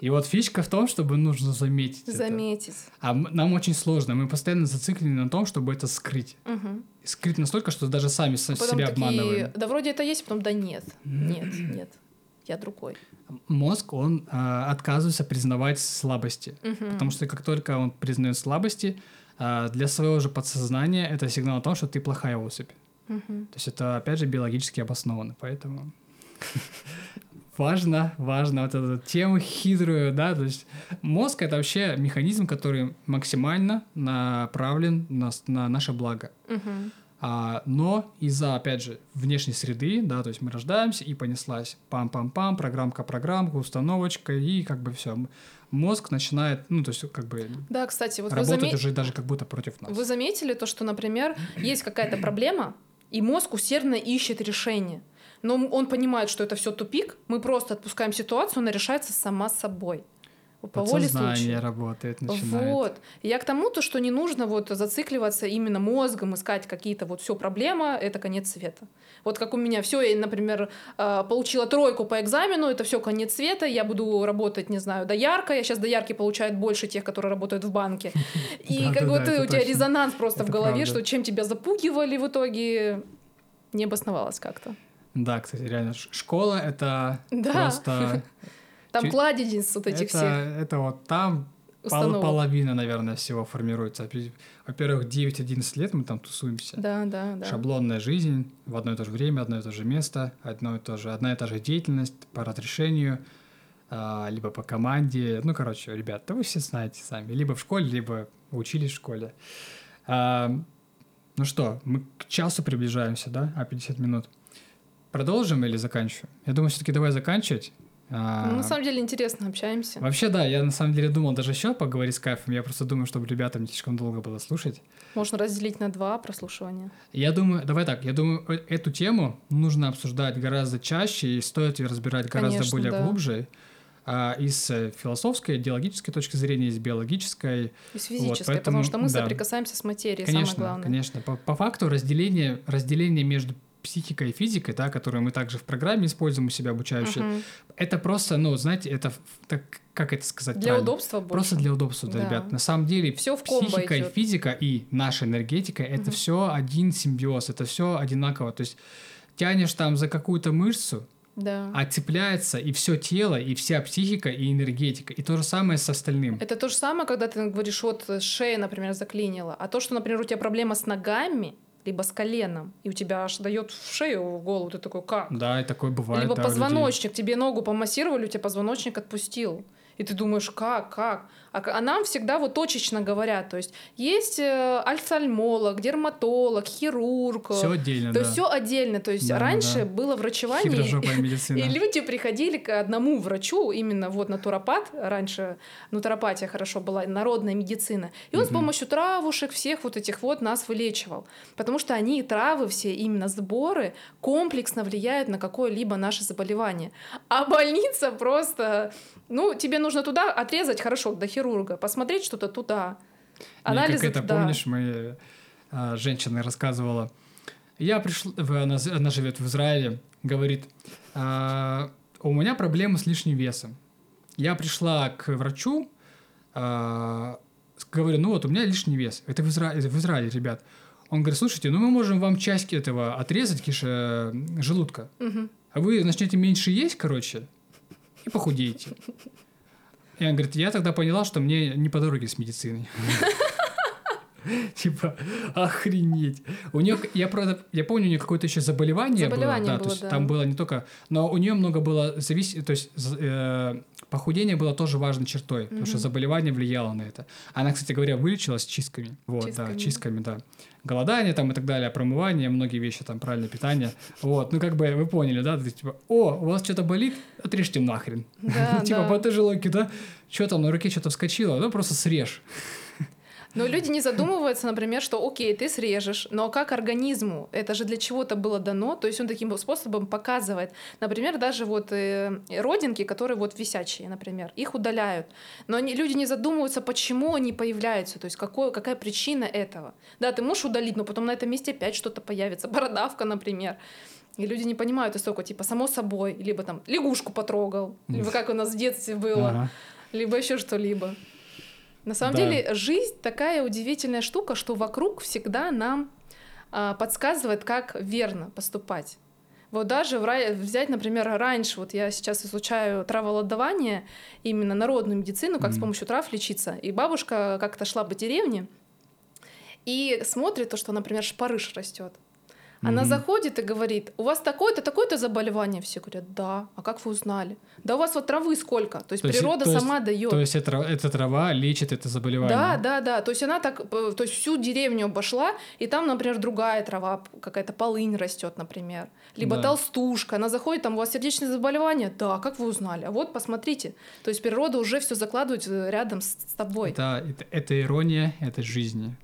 И вот фишка в том, чтобы нужно заметить это. Заметить. А м- нам очень сложно, мы постоянно зациклены на том, чтобы это скрыть. Мгм. Скрыть настолько, что даже сами Потом себя такие, обманываем. да вроде это есть, потом да нет, нет, нет, я другой. Мозг, он а, отказывается признавать слабости. Мгм. Потому что как только он признает слабости, а, для своего же подсознания это сигнал о том, что ты плохая особь. Мгм. То есть это, опять же, биологически обосновано. Поэтому <laughs> важно, важно вот эту тему хитрую, да, то есть мозг — это вообще механизм, который максимально направлен на, на наше благо. Мгм. А, но из-за, опять же, внешней среды, да, то есть мы рождаемся и понеслась пам-пам-пам, программка-программка, установочка, и как бы все. Мозг начинает, ну, то есть как бы Да, кстати, вот вы, работать заме- уже даже как будто против нас. вы заметили то, что, например, есть какая-то проблема, и мозг усердно ищет решение. Но он понимает, что это все тупик, мы просто отпускаем ситуацию, она решается сама собой. По воле случая. работает, начинает. Вот. Я к тому, то, что не нужно вот зацикливаться именно мозгом, искать какие-то вот все проблема, это конец света. Вот как у меня все, я, например, э, получила тройку по экзамену, это все конец света, я буду работать, не знаю, доярка, я сейчас доярки получают больше тех, которые работают в банке. <laughs> И как вот это у тебя резонанс просто в голове, что чем тебя запугивали в итоге, не обосновалось как-то. Да, кстати, реально, школа — это Да. просто... <laughs> Там кладезь вот этих это, всех это вот там пол- половина, наверное, всего формируется. Во-первых, 9-11 лет мы там тусуемся. Да, да, да. Шаблонная жизнь в одно и то же время, одно и то же место, одно и то же, одна и та же деятельность по разрешению, а, либо по команде. Ну, короче, ребят, да вы все знаете сами. Либо в школе, либо учились в школе. А, ну что, мы к часу приближаемся, да? А 50 минут. Продолжим или заканчиваем? Я думаю, все-таки давай заканчивать. А, Ну, на самом деле интересно, общаемся. Вообще, да, я на самом деле думал даже еще поговорить с кайфом. Я просто думаю, чтобы ребятам не слишком долго было слушать. Можно разделить на два прослушивания. Я думаю, давай так, я думаю, э- эту тему нужно обсуждать гораздо чаще и стоит ее разбирать гораздо Конечно, более да. глубже. А, и с э, философской, идеологической точки зрения, и с биологической. И с физической, поэтому, потому что мы да. соприкасаемся с материей, конечно, самое главное. конечно. По, по факту разделение, разделение между психикой и физикой, да, которую мы также в программе используем у себя обучающей, Мгм. это просто, ну, знаете, это так, как это сказать Для правильно? удобства больше. Просто для удобства, да, Да. ребят. На самом деле Всё в психика и идёт. физика и наша энергетика это Мгм. все один симбиоз, это все одинаково. То есть тянешь там за какую-то мышцу, Да. а цепляется и все тело, и вся психика, и энергетика. И то же самое с остальным. Это то же самое, когда ты говоришь, вот шея, например, заклинила, а то, что, например, у тебя проблема с ногами, либо с коленом, и у тебя аж дает в шею, в голову, ты такой, как? Да, и такое бывает. либо да, позвоночник, тебе ногу помассировали, у тебя позвоночник отпустил. И ты думаешь, как, как? А, а нам всегда вот точечно говорят. То есть есть э, офтальмолог, дерматолог, хирург. Все отдельно, то да. есть все отдельно. То есть Да, раньше да. было врачевание. И люди приходили к одному врачу, именно вот натуропат, раньше натуропатия хорошо была, народная медицина. И он с помощью травушек всех вот этих вот нас вылечивал. Потому что они, травы все, именно сборы, комплексно влияют на какое-либо наше заболевание. А больница просто, ну, тебе нужно туда отрезать, хорошо, до хирурга, посмотреть что-то туда. Мне Анализы как это, туда. помнишь, мы а, женщина рассказывала. Я пришла, в- она, она живет в Израиле, говорит, «А, у меня проблемы с лишним весом. Я пришла к врачу, а, говорю, ну вот у меня лишний вес. Это в, Изра- в Израиле, ребят. Он говорит, слушайте, ну мы можем вам часть этого отрезать, киша, желудка. Мгм. А вы начнете меньше есть, короче, и похудеете. И она говорит, я тогда поняла, что мне не по дороге с медициной. <laughs> Типа, охренеть. У нее, я правда, я помню, у нее какое-то еще заболевание, Заболевание было, да, было, то есть да. там было не только, но у нее много было завис, то есть э, похудение было тоже важной чертой, потому что заболевание влияло на это. Она, кстати говоря, вылечилась чистками, вот, Чистками. да, чистками, да, голодание там и так далее, промывание, многие вещи там, правильное питание, вот, ну как бы вы поняли, да, ты, типа, о, у вас что-то болит, отрежьте нахрен, Да, <laughs> типа, да. потяжелоки, да, что там на руке что-то вскочило, ну просто срежь. Но люди не задумываются, например, что окей, ты срежешь, но как организму? Это же для чего-то было дано, то есть он таким способом показывает. Например, даже вот э, родинки, которые вот висячие, например, их удаляют. Но они, люди не задумываются, почему они появляются, то есть какой, какая причина этого. Да, ты можешь удалить, но потом на этом месте опять что-то появится, бородавка, например. И люди не понимают истолько, типа, само собой, либо там лягушку потрогал, либо как у нас в детстве было Ага. либо еще что-либо. На самом Да. деле жизнь такая удивительная штука, что вокруг всегда нам а, подсказывает, как верно поступать. Вот даже взять, например, раньше, вот я сейчас изучаю траволодование, именно народную медицину, как с Мгм. помощью трав лечиться. И бабушка как-то шла по деревне и смотрит то, что, например, шпарыш растет. Она Мгм. заходит и говорит, у вас такое-то, такое-то заболевание. Все говорят, да. А как вы узнали? Да у вас вот травы сколько. То есть То природа есть- сама дает. То есть эта, эта трава лечит это заболевание. Да, да, да. То есть она так, э, то есть всю деревню обошла, и там, например, другая трава, какая-то полынь растет, например. Либо Да. толстушка. Она заходит, там у вас сердечное заболевание. Да, как вы узнали? А вот посмотрите. То есть природа уже все закладывает э, рядом с, с тобой. Это, это, это ирония этой жизни.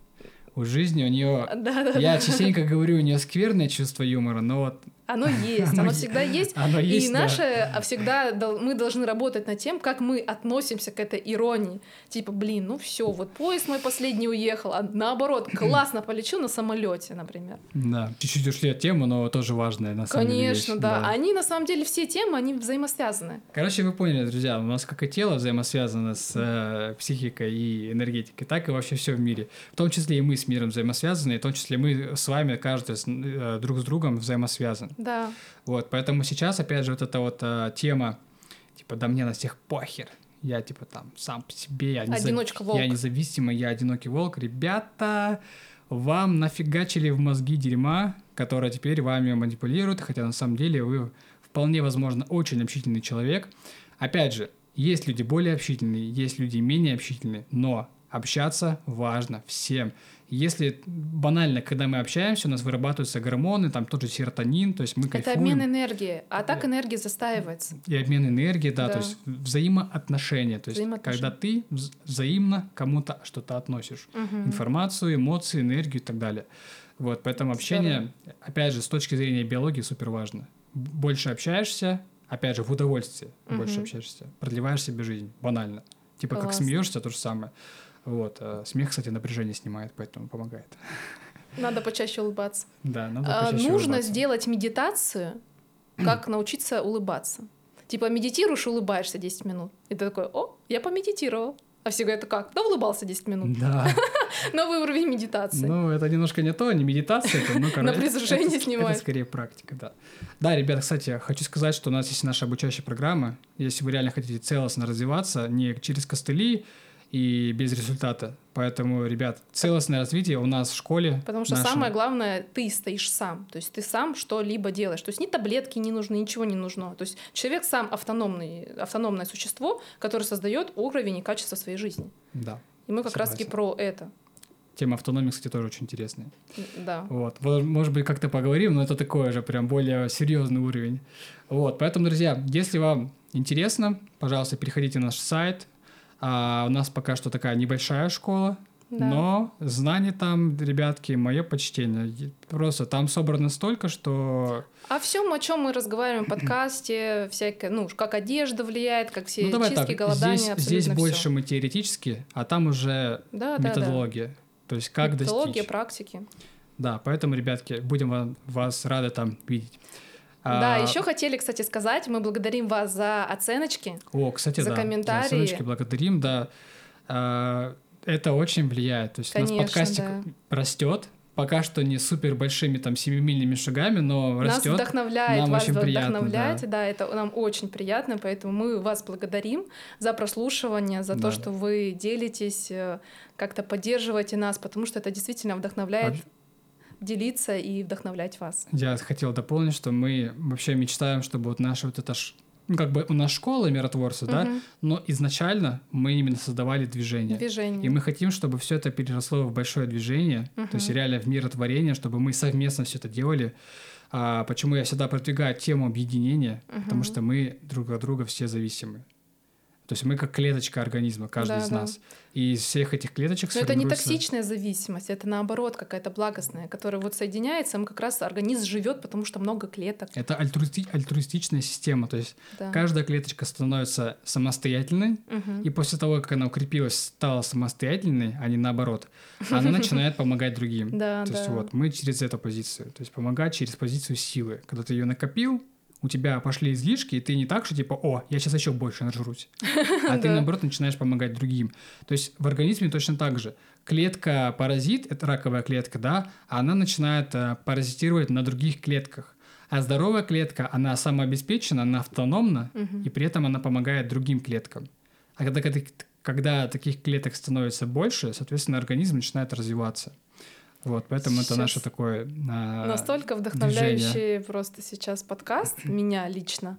У жизни у нее... Да, да, Я да. частенько говорю, у нее скверное чувство юмора, но вот Оно есть, Оно всегда есть. оно есть, и да. наше а всегда мы должны работать над тем, как мы относимся к этой иронии. Типа, блин, ну все, вот поезд мой последний уехал, а наоборот, <clears throat> классно полечу на самолете, например. Да, чуть-чуть ушли от темы, но тоже важная на самом деле Конечно, вещь, да. Они на самом деле все темы, они взаимосвязаны. Короче, вы поняли, друзья, у нас как и тело взаимосвязано с э, психикой и энергетикой, так и вообще все в мире. В том числе и мы с миром взаимосвязаны, и в том числе мы с вами, каждый с- э, друг с другом взаимосвязан. Да. Вот, поэтому сейчас, опять же, вот эта вот э, тема, типа, да мне на всех похер, я, типа, там, сам по себе, я, незав- Одиночка-волк. я независимый, я одинокий волк. Ребята, вам нафигачили в мозги дерьма, которое теперь вами манипулирует, хотя на самом деле вы вполне возможно очень общительный человек. Опять же, есть люди более общительные, есть люди менее общительные, но общаться важно всем. Если банально, когда мы общаемся, у нас вырабатываются гормоны, там тот же серотонин, то есть мы Это кайфуем. обмен энергии, а так энергия застаивается. И обмен энергии, да, Да. то есть взаимоотношения. То есть Взаимоотношения. когда ты вз- взаимно кому-то что-то относишь. Мгм. Информацию, эмоции, энергию и так далее. Вот, поэтому общение, опять же, с точки зрения биологии супер важно. Больше общаешься, опять же, в удовольствие больше Мгм. общаешься, продлеваешь себе жизнь, банально. Типа как Классно. смеешься, то же самое. Вот. а Смех, кстати, напряжение снимает, поэтому помогает. Надо почаще улыбаться. Да, надо А, почаще Нужно улыбаться. сделать медитацию, как <clears throat> научиться улыбаться. Типа медитируешь, улыбаешься 10 минут. И ты такой, о, я помедитировал. А все говорят, как? Да улыбался 10 минут. Да. <laughs> Новый уровень медитации. Ну, это немножко не то, не медитация, это, ну, короче, Напряжение это- это, снимает. скорее практика, да. Да, ребята, кстати, хочу сказать, что у нас есть наша обучающая программа. Если вы реально хотите целостно развиваться, не через костыли и без результата. Поэтому, ребят, целостное развитие у нас в школе. Потому что нашем. самое главное, ты стоишь сам. То есть ты сам что-либо делаешь. То есть ни таблетки не нужны, ничего не нужно. То есть человек сам автономный, автономное существо, которое создает уровень и качество своей жизни. Да. И мы как раз-таки Согласен. про это. Тема автономии, кстати, тоже очень интересная. Да. Вот, Может быть, как-то поговорим, но это такой же прям более серьезный уровень. Вот. Поэтому, друзья, если вам интересно, пожалуйста, переходите на наш сайт. А, у нас пока что такая небольшая школа, Да. но знаний там, ребятки, мое почтение. Просто там собрано столько, что... О всем, о чем мы разговариваем в подкасте, всякое, ну, как одежда влияет, как все ну, давай чистки, так, голодания, здесь, абсолютно здесь всё. больше мы теоретически, а там уже да, да, да. методология. То есть как Методология, достичь. практики. Да, поэтому, ребятки, будем вас рады там видеть. Да, А, еще хотели, кстати, сказать, мы благодарим вас за оценочки. О, кстати, за да. комментарии. оценочки благодарим, да. А, Это очень влияет. То есть у Конечно, нас подкастик да. растет, пока что не супер большими там семимильными шагами, но Нас растет. вдохновляет, Нам вас очень приятно, вдохновляете, да. это нам очень приятно, поэтому мы вас благодарим за прослушивание, за Да. то, что вы делитесь, э, как-то поддерживаете нас, потому что это действительно вдохновляет делиться и вдохновлять вас. Я хотел дополнить, что мы вообще мечтаем, чтобы вот наша вот эта ну, как бы у нас школа миротворца, да, Мгм. но изначально мы именно создавали движение. Движение. И мы хотим, чтобы все это переросло в большое движение, Мгм. то есть реально в миротворение, чтобы мы совместно все это делали. А почему я всегда продвигаю тему объединения? Потому Мгм. что мы друг от друга все зависимы. То есть мы как клеточка организма, каждый Да, из да. нас. И из всех этих клеточек Но это не токсичная зависимость, это наоборот какая-то благостная, которая вот соединяется, мы как раз организм живет, потому что много клеток. Это альтруисти- альтруистичная система. То есть Да. каждая клеточка становится самостоятельной, Мгм. и после того, как она укрепилась, стала самостоятельной, а не наоборот, она начинает <laughs> помогать другим. Да, То есть вот мы через эту позицию, то есть помогать через позицию силы. Когда ты ее накопил, у тебя пошли излишки, и ты не так, что типа, о, я сейчас еще больше нажрусь. <laughs> А ты наоборот начинаешь помогать другим. То есть в организме точно так же. Клетка паразит, это раковая клетка, да, она начинает э, паразитировать на других клетках. А здоровая клетка, она самообеспечена, она автономна, и при этом она помогает другим клеткам. А когда, когда, когда таких клеток становится больше, соответственно, организм начинает развиваться. Вот, поэтому это Сейчас наше такое а, Настолько вдохновляющий просто сейчас подкаст, меня лично.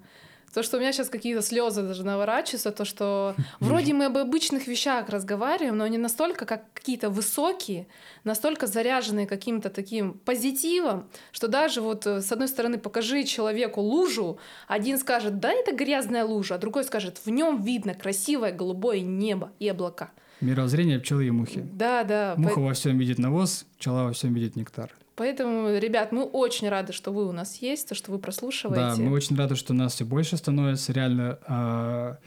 То, что у меня сейчас какие-то слезы даже наворачиваются, то, что <laughs> вроде мы об обычных вещах разговариваем, но они настолько как какие-то высокие, настолько заряженные каким-то таким позитивом, что даже вот э, с одной стороны покажи человеку лужу, один скажет, да, это грязная лужа, а другой скажет, в нем видно красивое голубое небо и облака. Мировоззрение пчелы и мухи. Да, да. по- Муха во всем видит навоз, пчела во всем видит нектар. Поэтому, ребят, мы очень рады, что вы у нас есть, то, что вы Да, прослушиваете. мы очень рады, что нас все больше становится. Реально, а,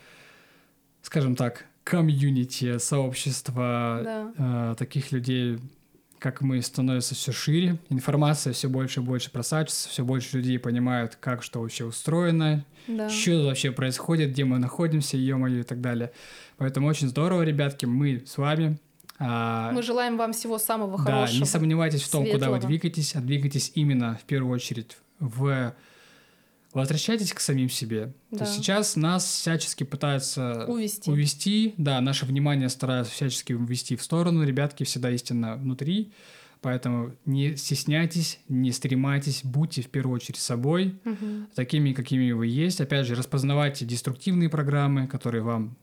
скажем так, комьюнити, сообщество Да. а, таких людей, как мы, становится все шире. Информация все больше и больше просачивается, все больше людей понимают, как что вообще устроено, Да. что вообще происходит, где мы находимся, ё-моё, и так далее. Поэтому очень здорово, ребятки, мы с вами. А, Мы желаем вам всего самого да, хорошего. не сомневайтесь в том, куда вы светлого. двигаетесь, а двигайтесь именно в первую очередь в возвращайтесь к самим себе. То Да. есть сейчас нас всячески пытаются Увести. увести, да, наше внимание стараются всячески увести в сторону, ребятки всегда истинно внутри, поэтому не стесняйтесь, не стремайтесь, будьте в первую очередь собой, Мгм. такими, какими вы есть. Опять же, распознавайте деструктивные программы, которые вам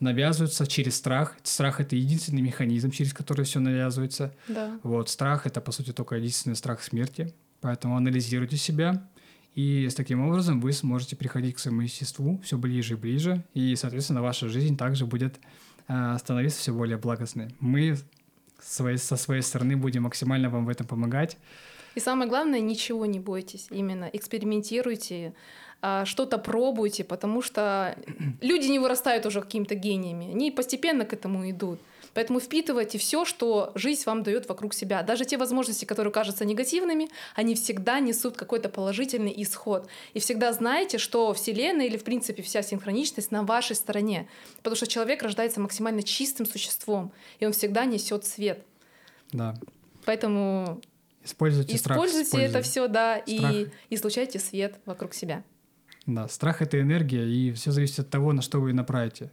навязываются через страх. Страх — это единственный механизм, через который все навязывается. Да. Вот, страх — это, по сути, только единственный страх смерти. Поэтому анализируйте себя, и с таким образом вы сможете приходить к своему естеству все ближе и ближе, и, соответственно, ваша жизнь также будет а, становиться все более благостной. Мы своей, со своей стороны будем максимально вам в этом помогать. И самое главное, ничего не бойтесь. Именно экспериментируйте, а, что-то пробуйте, потому что люди не вырастают уже какими-то гениями. Они постепенно к этому идут. Поэтому впитывайте все, что жизнь вам дает вокруг себя. Даже те возможности, которые кажутся негативными, они всегда несут какой-то положительный исход. И всегда знайте, что Вселенная или, в принципе, вся синхроничность на вашей стороне. Потому что человек рождается максимально чистым существом, и он всегда несет свет. Да. Поэтому Используйте страх. с Используйте это все, да, и Страх. излучайте свет вокруг себя. Да, страх — это энергия, и все зависит от того, на что вы направите.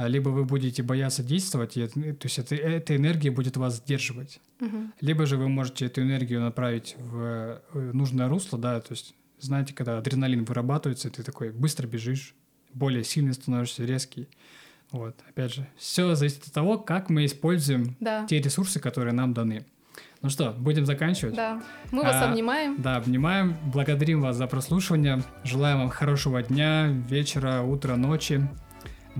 А, Либо вы будете бояться действовать, и то есть это, эта энергия будет вас сдерживать. Мгм. Либо же вы можете эту энергию направить в э, нужное русло, да, то есть, знаете, когда адреналин вырабатывается, ты такой быстро бежишь, более сильный становишься, резкий. Вот, опять же, все зависит от того, как мы используем Да, те ресурсы, которые нам даны. Ну что, будем заканчивать? да. Мы вас А, обнимаем. Да, обнимаем, благодарим вас за прослушивание, желаем вам хорошего дня, вечера, утра, ночи.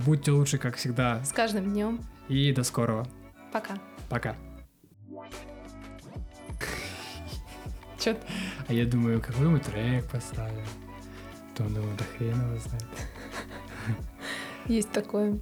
Будьте лучше, как всегда, С каждым днем. и до скорого. Пока. Пока. <laughs> Чё? А я думаю, какой мы трек поставим. То думаю, да хрен его знает. Есть такое.